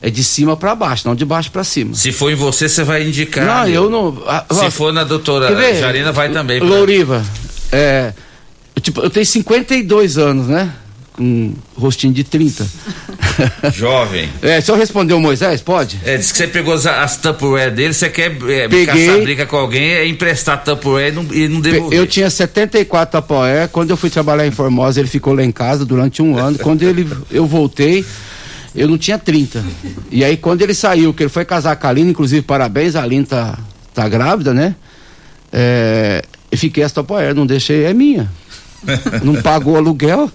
Speaker 9: é de cima para baixo, não de baixo para cima.
Speaker 3: Se for em você, você vai indicar.
Speaker 9: Não,
Speaker 3: né?
Speaker 9: eu não. ah,
Speaker 3: Se for na doutora? Jarina, vai também.
Speaker 9: Louriva, é, eu, tipo, eu tenho 52 anos, né? Com um rostinho de 30.
Speaker 3: Jovem.
Speaker 9: É, se eu responder o Moisés, pode?
Speaker 3: É, diz que você pegou as, as Tupperware dele, você quer é,
Speaker 9: Peguei.
Speaker 3: caçar briga com alguém, é emprestar Tupperware e não, e não devolver.
Speaker 9: Eu tinha 74 apoé. Quando eu fui trabalhar em Formosa, ele ficou lá em casa durante um ano. Quando ele, eu voltei, eu não tinha 30. E aí, quando ele saiu, que ele foi casar com a Aline, inclusive, parabéns, a Aline tá, tá grávida, né? É, eu fiquei essa apoé, não deixei, é minha. Não pagou aluguel.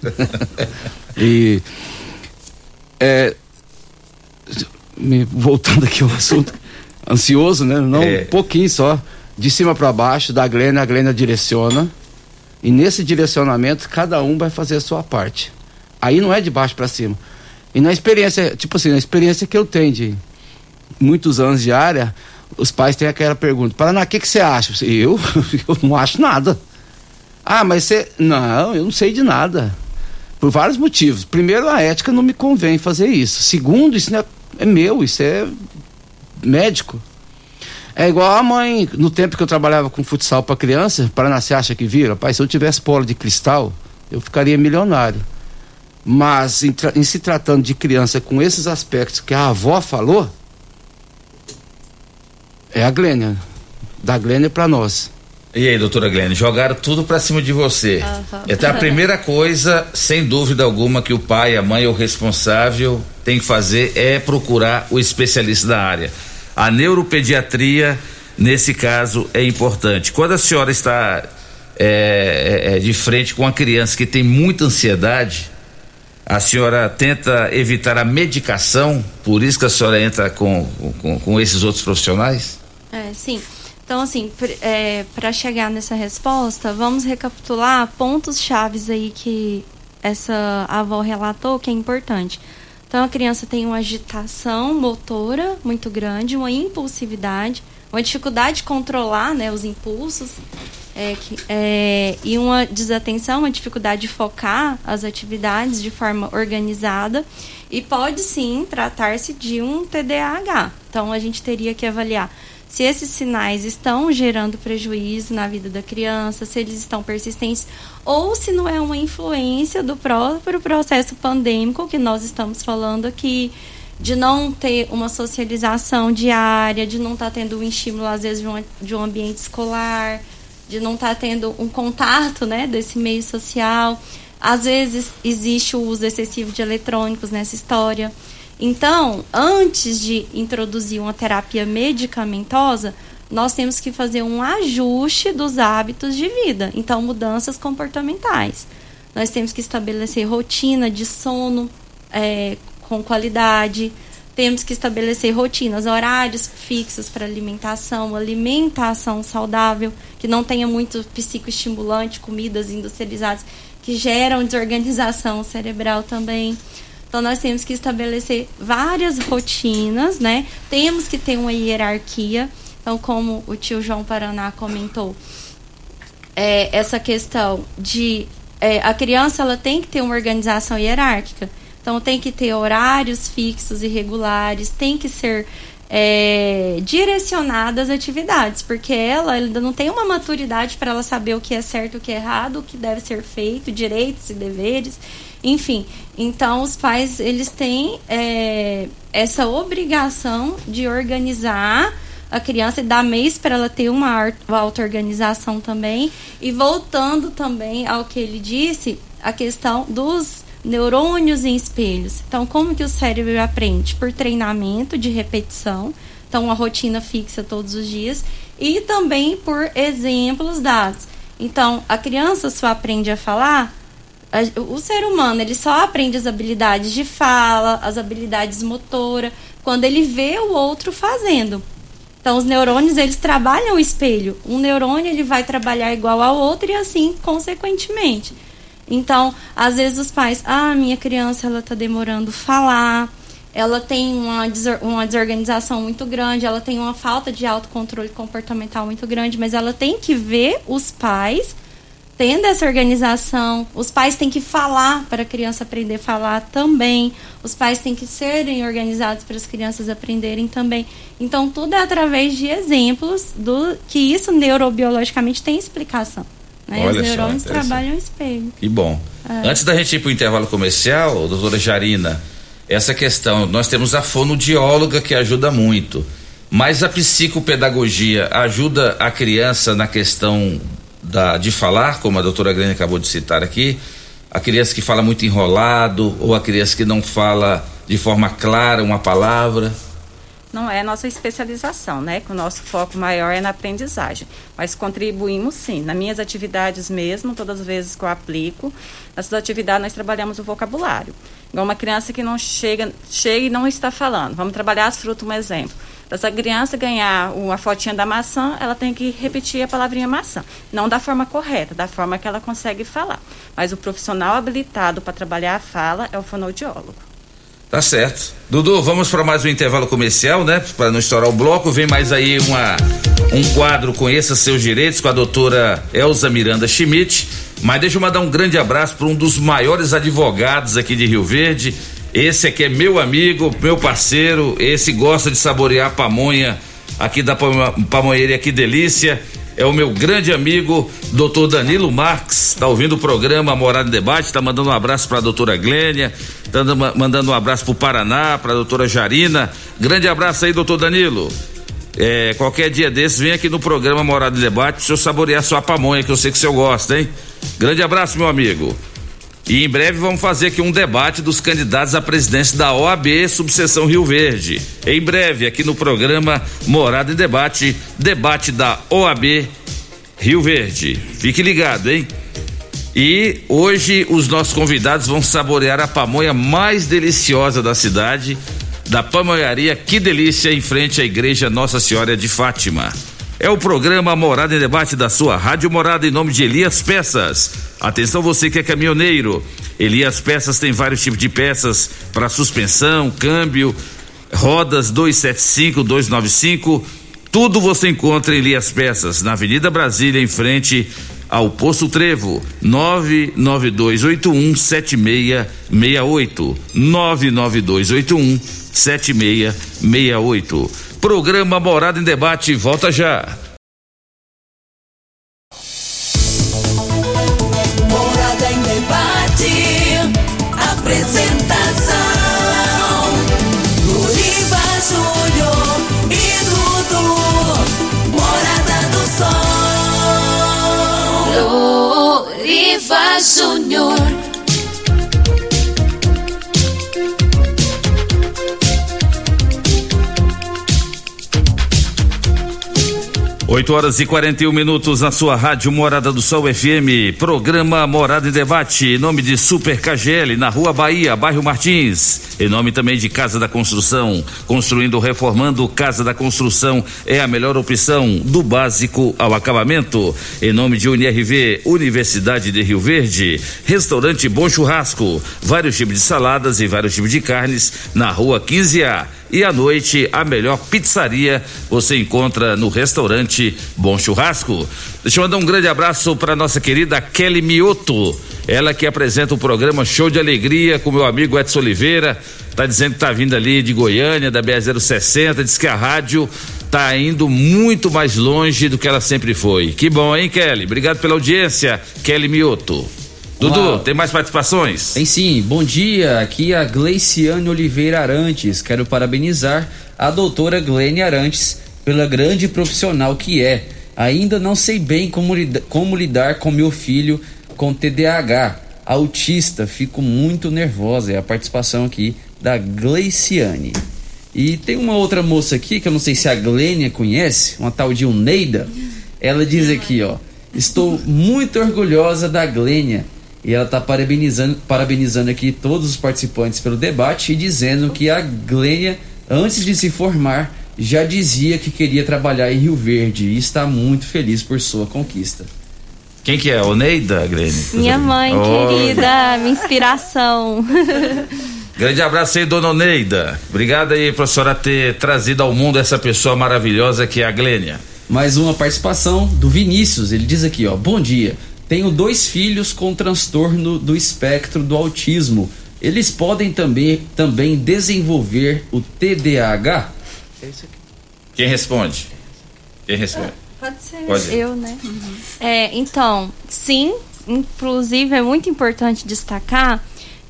Speaker 9: e. É, me, voltando aqui ao assunto, ansioso, né? Não,
Speaker 3: É.
Speaker 9: um pouquinho só. De cima para baixo, da Glênia, a Glênia direciona. E nesse direcionamento, cada um vai fazer a sua parte. Aí não é de baixo para cima. E na experiência, tipo assim, na experiência que eu tenho de muitos anos de área, os pais têm aquela pergunta: Paraná, o que, que você acha? Eu? Eu não acho nada. Ah, mas você. Não, eu não sei de nada. Por vários motivos. Primeiro, a ética não me convém fazer isso. Segundo, isso é, é meu, isso é médico. É igual a mãe, no tempo que eu trabalhava com futsal para criança, Paraná, você acha que vira? Pai, se eu tivesse bola de cristal, eu ficaria milionário. Mas em, em se tratando de criança com esses aspectos que a avó falou, é a Glênia. Da Glênia para nós.
Speaker 3: E aí, doutora Glenn, jogaram tudo pra cima de você.
Speaker 7: Aham.
Speaker 3: Então a primeira coisa, sem dúvida alguma, que o pai, a mãe ou o responsável tem que fazer é procurar o especialista da área. A neuropediatria, nesse caso, é importante. Quando a senhora está é, é, é, de frente com uma criança que tem muita ansiedade, a senhora tenta evitar a medicação, por isso que a senhora entra com, com, com esses outros profissionais?
Speaker 7: É, sim. Então, assim, para chegar nessa resposta, vamos recapitular pontos chaves aí que essa avó relatou que é importante. Então, a criança tem uma agitação motora muito grande, uma impulsividade, uma dificuldade de controlar né, os impulsos é, que- é, e uma desatenção, uma dificuldade de focar as atividades de forma organizada e pode sim tratar-se de um TDAH. Então, a gente teria que avaliar se esses sinais estão gerando prejuízo na vida da criança, se eles estão persistentes, ou se não é uma influência do próprio processo pandêmico que nós estamos falando aqui, de não ter uma socialização diária, de não estar tendo um estímulo, às vezes, de um, de um ambiente escolar, de não estar tendo um contato né, desse meio social. Às vezes existe o uso excessivo de eletrônicos nessa história. Então, antes de introduzir uma terapia medicamentosa, nós temos que fazer um ajuste dos hábitos de vida. Então, mudanças comportamentais. Nós temos que estabelecer rotina de sono é, com qualidade. Temos que estabelecer rotinas, horários fixos para alimentação, alimentação saudável, que não tenha muito psicoestimulante, comidas industrializadas que geram desorganização cerebral também. Então nós temos que estabelecer várias rotinas, né? Temos que ter uma hierarquia. Então, como o tio João Paraná comentou, é, essa questão de é, a criança ela tem que ter uma organização hierárquica. Então tem que ter horários fixos e regulares, tem que ser é, direcionada às atividades, porque ela ainda não tem uma maturidade para ela saber o que é certo, o que é errado, o que deve ser feito, direitos e deveres, enfim. Então os pais eles têm é, essa obrigação de organizar a criança e dar mês para ela ter uma auto-organização também. E voltando também ao que ele disse, a questão dos neurônios em espelhos. Então, como que o cérebro aprende? Por treinamento de repetição, então uma rotina fixa todos os dias, e também por exemplos dados. Então, a criança só aprende a falar, o ser humano ele só aprende as habilidades de fala, as habilidades motora, quando ele vê o outro fazendo. Então, os neurônios, eles trabalham o espelho. Um neurônio, ele vai trabalhar igual ao outro e assim, consequentemente. Então, às vezes os pais, ah, minha criança ela está demorando falar, ela tem uma, uma desorganização muito grande, ela tem uma falta de autocontrole comportamental muito grande, mas ela tem que ver os pais tendo essa organização, os pais têm que falar para a criança aprender a falar também, os pais têm que serem organizados para as crianças aprenderem também. Então, tudo é através de exemplos do que isso neurobiologicamente tem explicação. Né? Olha Os neurônios só, trabalham espelho.
Speaker 3: Que bom. É. Antes da gente ir para o intervalo comercial, doutora Jarina, essa questão, nós temos a fonoaudióloga que ajuda muito, mas a psicopedagogia ajuda a criança na questão da, de falar, como a doutora Grêmio acabou de citar aqui, a criança que fala muito enrolado ou a criança que não fala de forma clara uma palavra?
Speaker 8: Não é nossa especialização, né? Que o nosso foco maior é na aprendizagem. Mas contribuímos sim. Nas minhas atividades mesmo, todas as vezes que eu aplico, nessas atividades nós trabalhamos o vocabulário. Igual uma criança que não chega, chega e não está falando. Vamos trabalhar as frutas, um exemplo. Para essa criança ganhar uma fotinha da maçã, ela tem que repetir a palavrinha maçã. Não da forma correta, da forma que ela consegue falar. Mas o profissional habilitado para trabalhar a fala é o fonoaudiólogo.
Speaker 3: Tá certo. Dudu, vamos para mais um intervalo comercial, né? Para não estourar o bloco. Vem mais aí uma, um quadro Conheça Seus Direitos com a doutora Elza Miranda Schmidt. Mas deixa eu mandar um grande abraço para um dos maiores advogados aqui de Rio Verde. Esse aqui é meu amigo, meu parceiro. Esse gosta de saborear pamonha aqui da pamonharia Que Delícia é o meu grande amigo, doutor Danilo Marques, tá ouvindo o programa Morada em Debate, tá mandando um abraço para a doutora Glênia, tá mandando um abraço pro Paraná, para a doutora Jarina. Grande abraço aí, doutor Danilo. É, qualquer dia desses, vem aqui no programa Morada em Debate, pro senhor saborear sua pamonha, que eu sei que o senhor gosta, hein? Grande abraço, meu amigo. E em breve vamos fazer aqui um debate dos candidatos à presidência da OAB Subseção Rio Verde. Em breve, aqui no programa Morada em Debate, debate da OAB Rio Verde. Fique ligado, hein? E hoje os nossos convidados vão saborear a pamonha mais deliciosa da cidade, da pamonharia Que Delícia, em frente à igreja Nossa Senhora de Fátima. É o programa Morada em Debate da sua Rádio Morada em nome de Elias Peças. Atenção você que é caminhoneiro. Elias Peças tem vários tipos de peças para suspensão, câmbio, rodas 275, 295. Tudo você encontra em Elias Peças, na Avenida Brasília, em frente ao Poço Trevo, 99281 7668. 99281 7668. Programa Morada em Debate volta já.
Speaker 2: Morada em Debate. Apresentação: Luriva Júnior e Dudu. Morada do Sol. Luriva Júnior.
Speaker 3: 8 horas e 41 minutos na sua rádio Morada do Sol FM. Programa Morada em Debate. Em nome de Super KGL, na Rua Bahia, bairro Martins. Em nome também de Casa da Construção. Construindo, reformando, Casa da Construção é a melhor opção, do básico ao acabamento. Em nome de UNIRV, Universidade de Rio Verde. Restaurante Bom Churrasco. Vários tipos de saladas e vários tipos de carnes na Rua 15A e à noite a melhor pizzaria você encontra no restaurante Bom Churrasco. Deixa eu mandar um grande abraço para nossa querida Kelly Mioto. Ela que apresenta o programa Show de Alegria com meu amigo Edson Oliveira. Tá dizendo que tá vindo ali de Goiânia, da BR-060. Diz que a rádio tá indo muito mais longe do que ela sempre foi. Que bom, hein, Kelly? Obrigado pela audiência, Kelly Mioto. Dudu, tem mais participações?
Speaker 4: Tem sim. Bom dia. Aqui é a Gleiciane Oliveira Arantes. Quero parabenizar a doutora Glênia Arantes pela grande profissional que é. Ainda não sei bem como, lida- como lidar com meu filho com TDAH. Autista, fico muito nervosa. É a participação aqui da Gleiciane. E tem uma outra moça aqui que eu não sei se a Glênia conhece, uma tal de Uneida. Ela diz aqui, ó: Estou muito orgulhosa da Glênia. E ela está parabenizando, parabenizando aqui todos os participantes pelo debate e dizendo que a Glênia, antes de se formar, já dizia que queria trabalhar em Rio Verde e está muito feliz por sua conquista.
Speaker 3: Quem que é? Oneida, Grêmio?
Speaker 7: Minha mãe
Speaker 3: Oh,
Speaker 7: querida, minha inspiração.
Speaker 3: Grande abraço aí, dona Oneida. Obrigado aí por a senhora ter trazido ao mundo essa pessoa maravilhosa que é a Glênia.
Speaker 4: Mais uma participação do Vinícius. Ele diz aqui, ó: Bom dia. Tenho dois filhos com transtorno do espectro do autismo. Eles podem também, também desenvolver o TDAH?
Speaker 3: Quem responde? Quem responde?
Speaker 7: Pode ser
Speaker 3: Pode.
Speaker 7: eu, né? É, então, sim, inclusive é muito importante destacar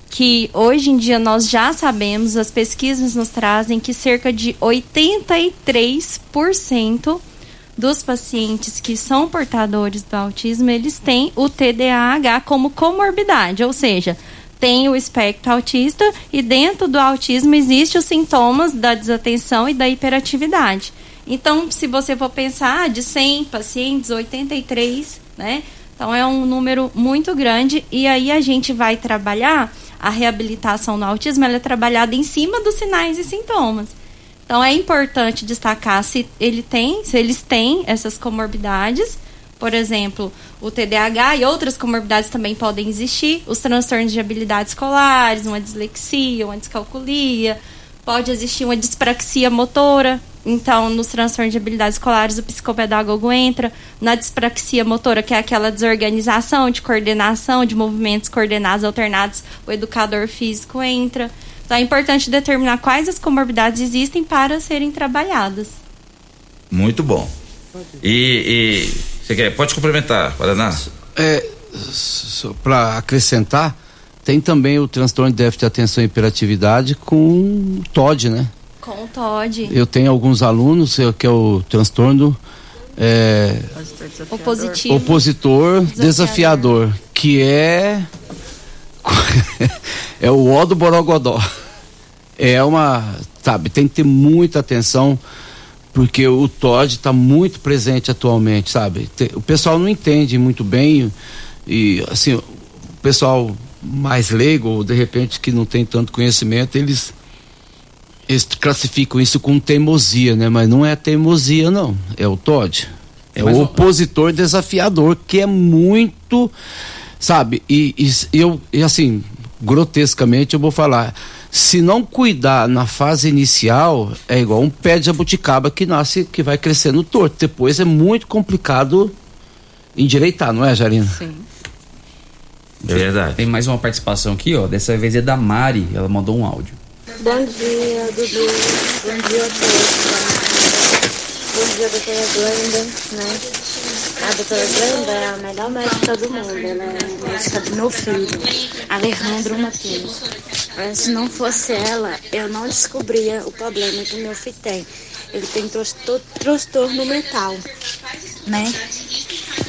Speaker 7: que hoje em dia nós já sabemos, as pesquisas nos trazem que cerca de 83% dos pacientes que são portadores do autismo, eles têm o TDAH como comorbidade, ou seja, tem o espectro autista e dentro do autismo existem os sintomas da desatenção e da hiperatividade. Então, se você for pensar, ah, de 100 pacientes, 83, né? Então, é um número muito grande e aí a gente vai trabalhar a reabilitação no autismo, ela é trabalhada em cima dos sinais e sintomas. Então, é importante destacar se ele tem, se eles têm essas comorbidades, por exemplo, o TDAH e outras comorbidades também podem existir, os transtornos de habilidades escolares, uma dislexia, uma descalculia, pode existir uma dispraxia motora. Então, nos transtornos de habilidades escolares, o psicopedagogo entra. Na dispraxia motora, que é aquela desorganização de coordenação, de movimentos coordenados alternados, o educador físico entra. Então, é importante determinar quais as comorbidades existem para serem trabalhadas.
Speaker 3: Muito bom. E, e você quer? Pode complementar, Paraná.
Speaker 9: É, para acrescentar, tem também o transtorno de déficit de atenção e hiperatividade com TOD, né?
Speaker 7: Com o TOD.
Speaker 9: Eu tenho alguns alunos que é o transtorno é, opositor desafiador, que é é o ó do borogodó. É uma, sabe, tem que ter muita atenção porque o TOD está muito presente atualmente, sabe? O pessoal não entende muito bem e assim, o pessoal mais leigo, ou de repente que não tem tanto conhecimento, eles eles classificam isso com teimosia, né? Mas não é teimosia, não. É o Todd. É o opositor desafiador, que é muito. Sabe? E, e eu, e assim, grotescamente eu vou falar. Se não cuidar na fase inicial, é igual um pé de jabuticaba que nasce, que vai crescendo torto. Depois é muito complicado endireitar, não é, Jarina?
Speaker 8: Sim.
Speaker 3: É verdade.
Speaker 4: Tem mais uma participação aqui, ó. Dessa vez é da Mari. Ela mandou um áudio.
Speaker 10: Bom dia, Dudu. Bom dia a todos. Bom dia, doutora Glenda, né? A doutora Glenda é a melhor médica do mundo. Ela é a médica do meu filho, Alejandro Matheus. Se não fosse ela, eu não descobria o problema que meu filho tem. Ele tem transtor- transtorno mental, né?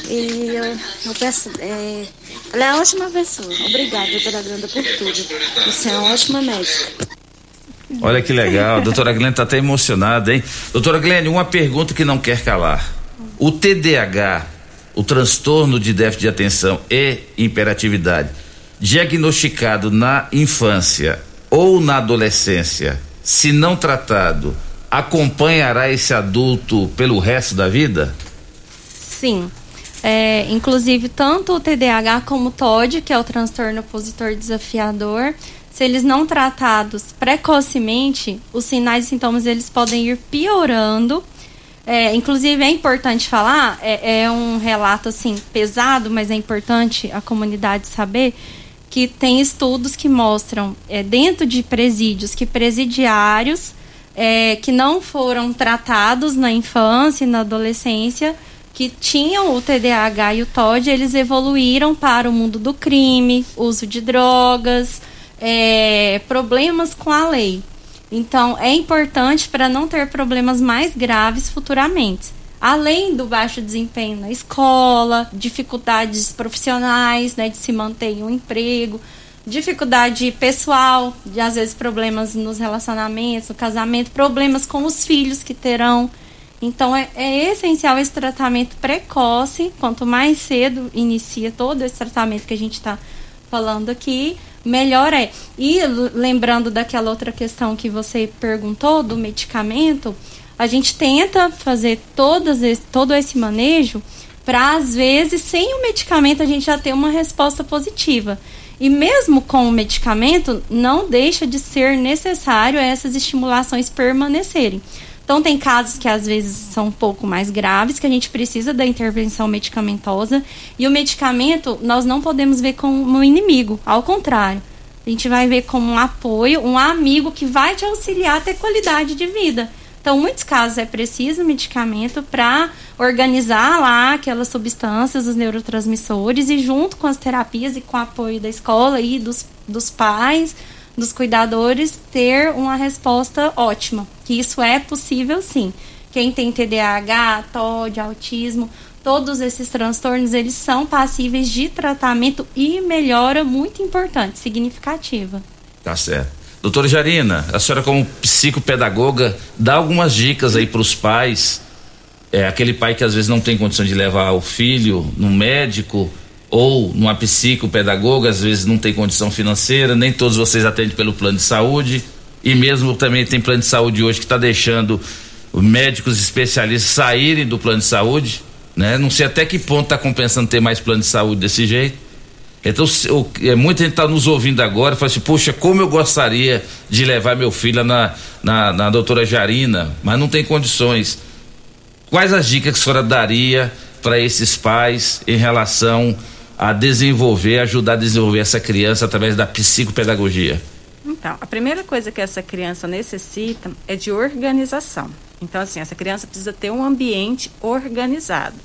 Speaker 10: E eu, eu peço, é, ela é uma ótima pessoa. Obrigada, doutora Glenda, por tudo. Você é uma ótima médica.
Speaker 3: Olha que legal, a doutora Glenn tá até emocionada, hein? Doutora Glenn, uma pergunta que não quer calar. O TDAH, o transtorno de déficit de atenção e hiperatividade, diagnosticado na infância ou na adolescência, se não tratado, acompanhará esse adulto pelo resto da vida?
Speaker 7: Sim. É, inclusive, tanto o TDAH como o TOD, que é o transtorno opositor desafiador, se eles não tratados precocemente, os sinais e sintomas eles podem ir piorando. É, inclusive, é importante falar, é, é um relato assim pesado, mas é importante a comunidade saber que tem estudos que mostram é, dentro de presídios que presidiários é, que não foram tratados na infância e na adolescência que tinham o TDAH e o TOD, eles evoluíram para o mundo do crime, uso de drogas, é, problemas com a lei. Então, é importante para não ter problemas mais graves futuramente. Além do baixo desempenho na escola, dificuldades profissionais, né, de se manter em um emprego, dificuldade pessoal, de às vezes problemas nos relacionamentos, no casamento, problemas com os filhos que terão. Então é, é, essencial esse tratamento precoce. Quanto mais cedo inicia todo esse tratamento que a gente está falando aqui, melhor é. E lembrando daquela outra questão que você perguntou do medicamento, a gente tenta fazer todas esse, todo esse manejo para às vezes sem o medicamento a gente já ter uma resposta positiva. E mesmo com o medicamento, não deixa de ser necessário essas estimulações permanecerem. Então, tem casos que às vezes são um pouco mais graves, que a gente precisa da intervenção medicamentosa. E o medicamento nós não podemos ver como um inimigo, ao contrário. A gente vai ver como um apoio, um amigo que vai te auxiliar a ter qualidade de vida. Então, muitos casos é preciso medicamento para organizar lá aquelas substâncias, os neurotransmissores, e junto com as terapias e com o apoio da escola e dos, dos pais, dos cuidadores ter uma resposta ótima. Que isso é possível sim. Quem tem TDAH, TOD, autismo, todos esses transtornos, eles são passíveis de tratamento e melhora muito importante, significativa.
Speaker 3: Tá certo. Doutora Jarina, a senhora como psicopedagoga, dá algumas dicas aí para os pais, é, aquele pai que às vezes não tem condição de levar o filho no médico, ou numa psicopedagoga, às vezes não tem condição financeira, nem todos vocês atendem pelo plano de saúde, e mesmo também tem plano de saúde hoje que está deixando os médicos especialistas saírem do plano de saúde, né? Não sei até que ponto está compensando ter mais plano de saúde desse jeito. Então, é, muita gente está nos ouvindo agora fala assim, poxa, como eu gostaria de levar meu filho na, na, na doutora Jarina, mas não tem condições. Quais as dicas que a senhora daria para esses pais em relação a desenvolver, ajudar a desenvolver essa criança através da psicopedagogia?
Speaker 8: Então, a primeira coisa que essa criança necessita é de organização. Então, assim, essa criança precisa ter um ambiente organizado,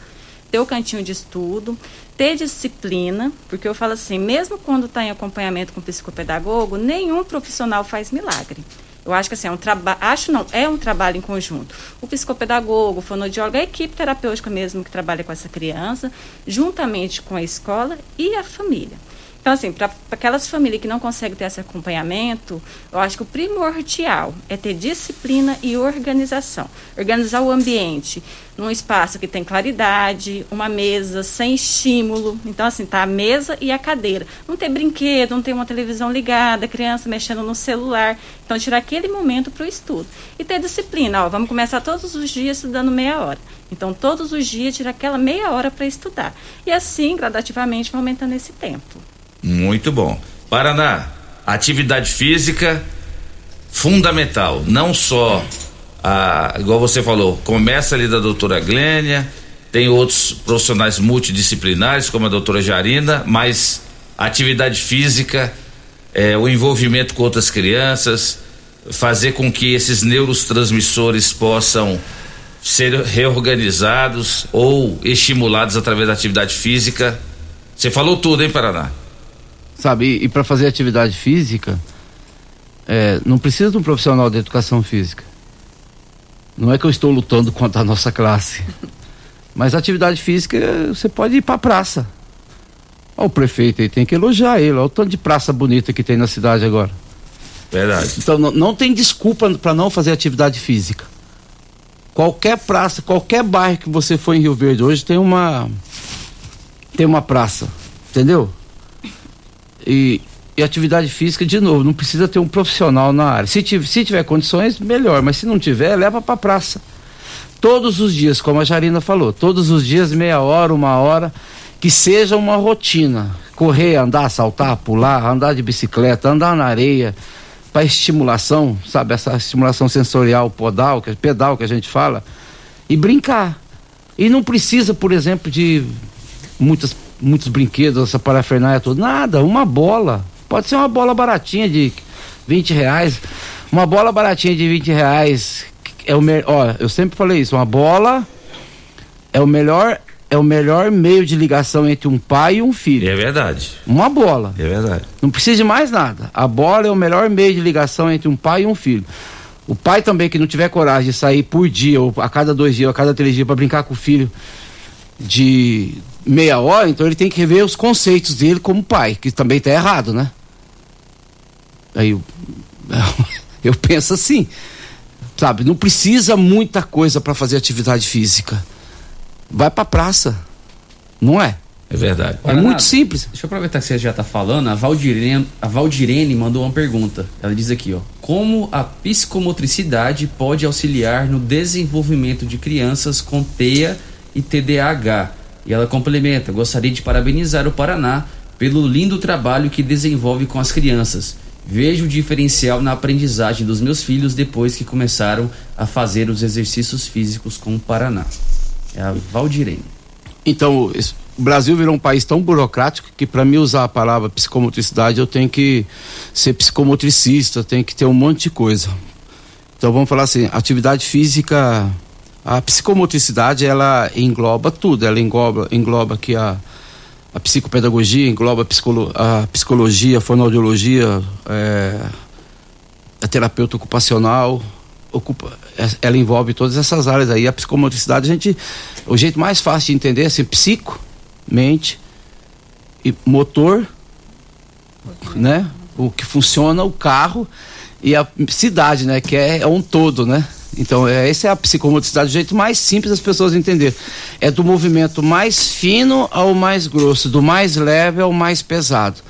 Speaker 8: ter o cantinho de estudo, ter disciplina, porque eu falo assim, mesmo quando está em acompanhamento com psicopedagogo, nenhum profissional faz milagre. Eu acho que assim, é um trabalho, acho não, é um trabalho em conjunto. O psicopedagogo, o fonodiólogo, a equipe terapêutica mesmo que trabalha com essa criança, juntamente com a escola e a família. Então, assim, para aquelas famílias que não conseguem ter esse acompanhamento, eu acho que o primordial é ter disciplina e organização. Organizar o ambiente num espaço que tem claridade, uma mesa sem estímulo. Então, assim, tá a mesa e a cadeira. Não ter brinquedo, não ter uma televisão ligada, criança mexendo no celular. Então, tirar aquele momento para o estudo. E ter disciplina. Ó, vamos começar todos os dias estudando meia hora. Então, todos os dias, tirar aquela meia hora para estudar. E assim, gradativamente, vai aumentando esse tempo.
Speaker 3: Muito bom. Paraná, atividade física fundamental, não só a, igual você falou, começa ali da doutora Glênia, tem outros profissionais multidisciplinares, como a doutora Jarina, mas atividade física, é, o envolvimento com outras crianças, fazer com que esses neurotransmissores possam ser reorganizados ou estimulados através da atividade física. Você falou tudo, hein, Paraná?
Speaker 9: Sabe, e, e para fazer atividade física, é, não precisa de um profissional de educação física. Não é que eu estou lutando contra a nossa classe. Mas atividade física, você pode ir para a praça. Olha o prefeito aí, tem que elogiar ele. Olha o tanto de praça bonita que tem na cidade agora.
Speaker 3: Verdade.
Speaker 9: Então não, não tem desculpa para não fazer atividade física. Qualquer praça, qualquer bairro que você for em Rio Verde hoje tem uma tem uma praça, entendeu? E, e atividade física, de novo, não precisa ter um profissional na área. Se tiver, se tiver condições, melhor, mas se não tiver, leva para praça. todos os dias, como a Jarina falou, todos os dias, meia hora, uma hora, que seja uma rotina. Correr, andar, saltar, pular, andar de bicicleta, andar na areia, para estimulação, sabe, essa estimulação sensorial podal, que é pedal que a gente fala, e brincar. E não precisa, por exemplo, de muitas, muitos brinquedos, essa parafernália toda. Nada, uma bola. Pode ser uma bola baratinha de 20 reais. Uma bola baratinha de 20 reais é o melhor. Ó, eu sempre falei isso, uma bola é o melhor é o melhor meio de ligação entre um pai e um filho.
Speaker 3: É verdade.
Speaker 9: Uma bola.
Speaker 3: É verdade.
Speaker 9: Não precisa de mais nada. A bola é o melhor meio de ligação entre um pai e um filho. O pai também que não tiver coragem de sair por dia, ou a cada dois dias, ou a cada três dias, para brincar com o filho de meia hora, então ele tem que rever os conceitos dele como pai, que também está errado, né? Aí eu, eu penso assim, sabe? Não precisa muita coisa para fazer atividade física. Vai para praça, não é?
Speaker 3: É verdade.
Speaker 9: É muito simples.
Speaker 4: Deixa eu aproveitar que você já está falando. A Valdirene, a Valdirene mandou uma pergunta. Ela diz aqui, ó. Como a psicomotricidade pode auxiliar no desenvolvimento de crianças com TEA e TDAH? E ela complementa: gostaria de parabenizar o Paraná pelo lindo trabalho que desenvolve com as crianças. Vejo o diferencial na aprendizagem dos meus filhos depois que começaram a fazer os exercícios físicos com o Paraná. É a Valdirene.
Speaker 9: Então, o Brasil virou um país tão burocrático que para mim usar a palavra psicomotricidade eu tenho que ser psicomotricista, tenho que ter um monte de coisa. Então vamos falar assim, atividade física, a psicomotricidade ela engloba tudo, ela engloba, engloba aqui a, a psicopedagogia, engloba a, psicolo, a psicologia, a fonoaudiologia, é, a terapeuta ocupacional, ocupa, ela envolve todas essas áreas aí. A psicomotricidade, a gente, o jeito mais fácil de entender é assim, psico, mente e motor, né? O que funciona o carro e a cidade, né? Que é, é um todo, né? Então, é, essa é a psicomotricidade, o jeito mais simples das pessoas entenderem. É do movimento mais fino ao mais grosso, do mais leve ao mais pesado.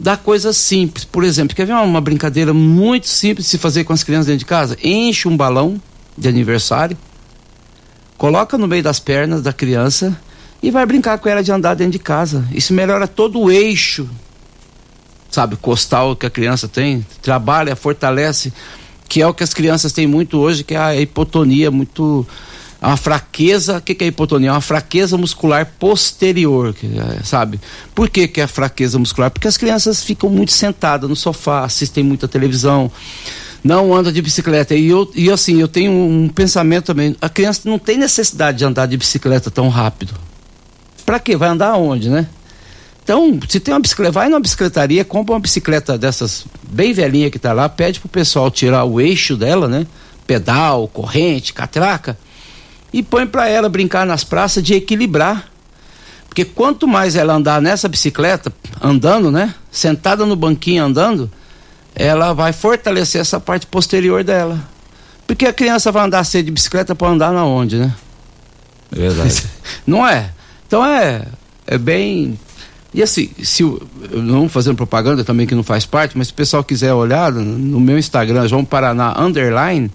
Speaker 9: Da coisa simples, por exemplo, quer ver uma, uma brincadeira muito simples de se fazer com as crianças dentro de casa? Enche um balão de aniversário, coloca no meio das pernas da criança e vai brincar com ela de andar dentro de casa. Isso melhora todo o eixo, sabe, costal que a criança tem, trabalha, fortalece, que é o que as crianças têm muito hoje, que é a hipotonia, muito uma fraqueza, o que, que é hipotonia? Uma fraqueza muscular posterior, é, sabe? Por que, que é fraqueza muscular? Porque as crianças ficam muito sentadas no sofá, assistem muita televisão, não andam de bicicleta. E, eu, e assim, eu tenho um pensamento também, a criança não tem necessidade de andar de bicicleta tão rápido. Pra quê? Vai andar aonde, né? Então, se tem uma bicicleta, vai numa bicicletaria, compra uma bicicleta dessas bem velhinha que tá lá, pede pro pessoal tirar o eixo dela, né? Pedal, corrente, catraca, e põe para ela brincar nas praças de equilibrar. Porque quanto mais ela andar nessa bicicleta, andando, né? Sentada no banquinho andando, ela vai fortalecer essa parte posterior dela. Porque a criança vai andar cedo de bicicleta para andar na onde, né?
Speaker 3: É verdade.
Speaker 9: Não é? Então é, é bem. E assim, se não fazendo propaganda também que não faz parte, mas se o pessoal quiser olhar no meu Instagram, João Paraná Underline,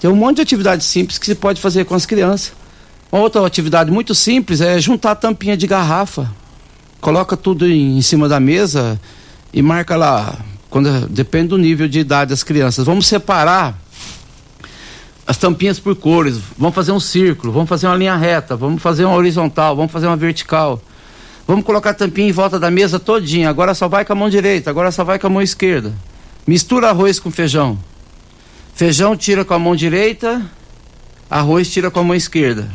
Speaker 9: tem um monte de atividade simples que se pode fazer com as crianças. Uma outra atividade muito simples é juntar tampinha de garrafa. Coloca tudo em, em cima da mesa e marca lá. Quando, depende do nível de idade das crianças. Vamos separar as tampinhas por cores, vamos fazer um círculo, vamos fazer uma linha reta, vamos fazer uma horizontal, vamos fazer uma vertical. Vamos colocar a tampinha em volta da mesa todinha. Agora só vai com a mão direita, agora só vai com a mão esquerda. Mistura arroz com feijão. Feijão tira com a mão direita, arroz tira com a mão esquerda.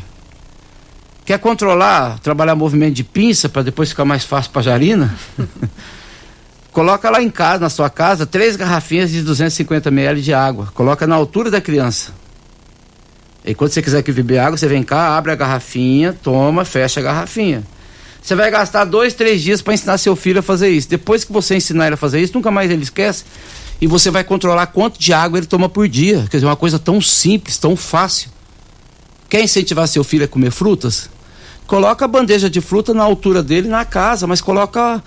Speaker 9: Quer controlar, trabalhar movimento de pinça para depois ficar mais fácil para jarina? Coloca lá em casa, na sua casa, três garrafinhas de 250 ml de água. Coloca na altura da criança. E quando você quiser que beber água, você vem cá, abre a garrafinha, toma, fecha a garrafinha. Você vai gastar dois, três dias para ensinar seu filho a fazer isso. Depois que você ensinar ele a fazer isso, nunca mais ele esquece. E você vai controlar quanto de água ele toma por dia. Quer dizer, uma coisa tão simples, tão fácil. Quer incentivar seu filho a comer frutas? Coloca a bandeja de fruta na altura dele na casa, mas coloca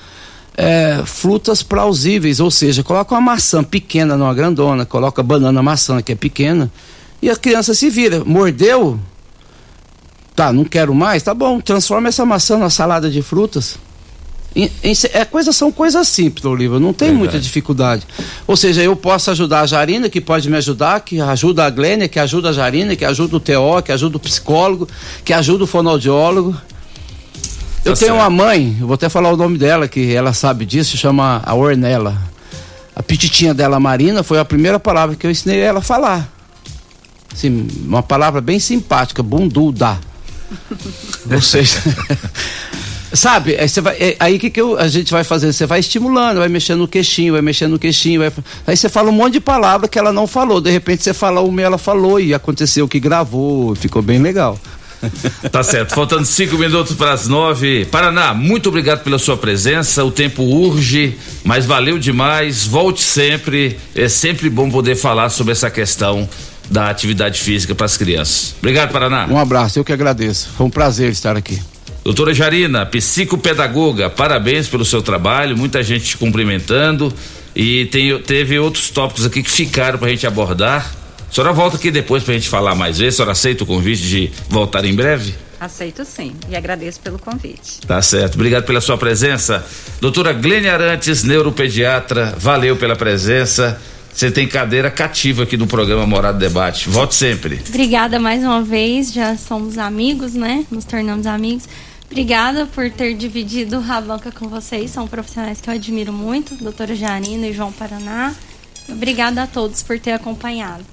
Speaker 9: é, frutas plausíveis, ou seja, coloca uma maçã pequena numa grandona, coloca banana maçã que é pequena E a criança se vira. Mordeu? Tá, não quero mais? Tá bom, transforma essa maçã numa salada de frutas. Em- em- é coisa, são coisas simples, Oliva, não tem muita dificuldade. Ou seja, eu posso ajudar a Jarina, que pode me ajudar, que ajuda a Glênia, que ajuda a Jarina, que ajuda o TO, que ajuda o psicólogo, que ajuda o fonoaudiólogo. Eu
Speaker 3: Tá
Speaker 9: tenho
Speaker 3: certo.
Speaker 9: uma mãe, eu vou até falar o nome dela, que ela sabe disso, chama a Ornella. A pititinha dela, Marina, foi a primeira palavra que eu ensinei ela a falar. Assim, uma palavra bem simpática, bunduda. Seja, sabe, aí, você vai, é, aí que, que eu- a gente vai fazer? Você vai estimulando, vai mexendo no queixinho, vai mexendo no queixinho, vai, aí você fala um monte de palavra que ela não falou. De repente você fala uma e ela falou e aconteceu que gravou, ficou bem legal.
Speaker 3: Tá certo, faltando cinco minutos para as nove. Paraná, muito obrigado pela sua presença. O tempo urge, mas valeu demais. Volte sempre. É sempre bom poder falar sobre essa questão da atividade física para as crianças. Obrigado, Paraná.
Speaker 9: Um abraço, eu que agradeço. Foi um prazer estar aqui.
Speaker 3: Doutora Jarina, psicopedagoga, parabéns pelo seu trabalho, muita gente te cumprimentando e tem, teve outros tópicos aqui que ficaram para a gente abordar. A senhora volta aqui depois para a gente falar mais vezes. A senhora aceita o convite de voltar em breve?
Speaker 8: Aceito sim e agradeço pelo convite.
Speaker 3: Tá certo, obrigado pela sua presença. Doutora Glênia Arantes, neuropediatra, valeu pela presença. Você tem cadeira cativa aqui no programa Morado Debate. Volte sempre.
Speaker 7: Obrigada mais uma vez, já somos amigos, né? Nos tornamos amigos. Obrigada por ter dividido a banca com vocês, são profissionais que eu admiro muito, doutora Janina e João Paraná. Obrigada a todos por ter acompanhado.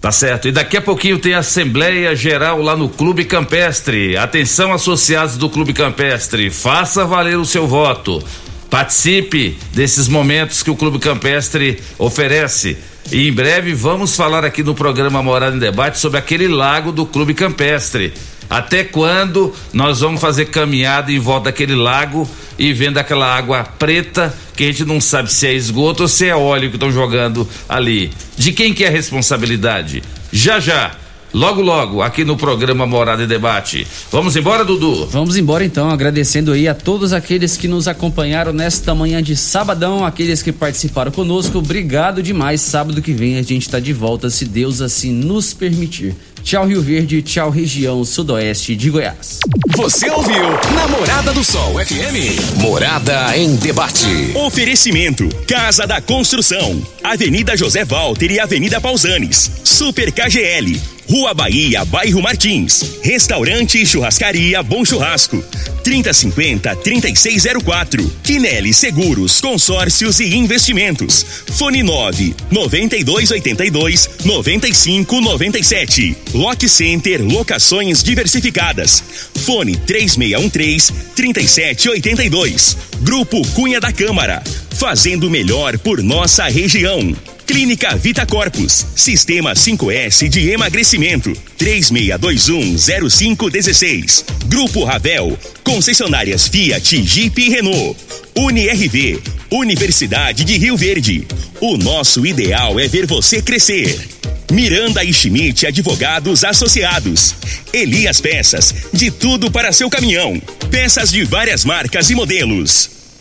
Speaker 3: Tá certo. E daqui a pouquinho tem Assembleia Geral lá no Clube Campestre. Atenção, associados do Clube Campestre. Faça valer o seu voto. Participe desses momentos que o Clube Campestre oferece. E em breve vamos falar aqui no programa Morada em Debate sobre aquele lago do Clube Campestre. Até quando nós vamos fazer caminhada em volta daquele lago e vendo aquela água preta que a gente não sabe se é esgoto ou se é óleo que estão jogando ali. De quem que é a responsabilidade? Já já, logo logo, aqui no programa Morada em Debate. Vamos embora, Dudu?
Speaker 4: Vamos embora então, agradecendo aí a todos aqueles que nos acompanharam nesta manhã de sabadão, aqueles que participaram conosco. Obrigado demais. Sábado que vem a gente está de volta, se Deus assim nos permitir. Tchau, Rio Verde, tchau, região sudoeste de Goiás.
Speaker 1: Você ouviu Namorada do Sol FM. Morada em debate. Oferecimento: Casa da Construção, Avenida José Walter e Avenida Pausanes. Super KGL. Rua Bahia, Bairro Martins. Restaurante e Churrascaria Bom Churrasco. 3050-3604. Quinelli Seguros, Consórcios e Investimentos. Fone 9 9282 9597. Lock Center Locações Diversificadas. Fone 3613 3782. Grupo Cunha da Câmara. Fazendo melhor por nossa região. Clínica Vita Corpus, Sistema 5S de emagrecimento, 36210516. Grupo Ravel, concessionárias Fiat, Jeep e Renault. UniRV, Universidade de Rio Verde. O nosso ideal é ver você crescer. Miranda e Schmidt Advogados Associados. Elias Peças, de tudo para seu caminhão. Peças de várias marcas e modelos.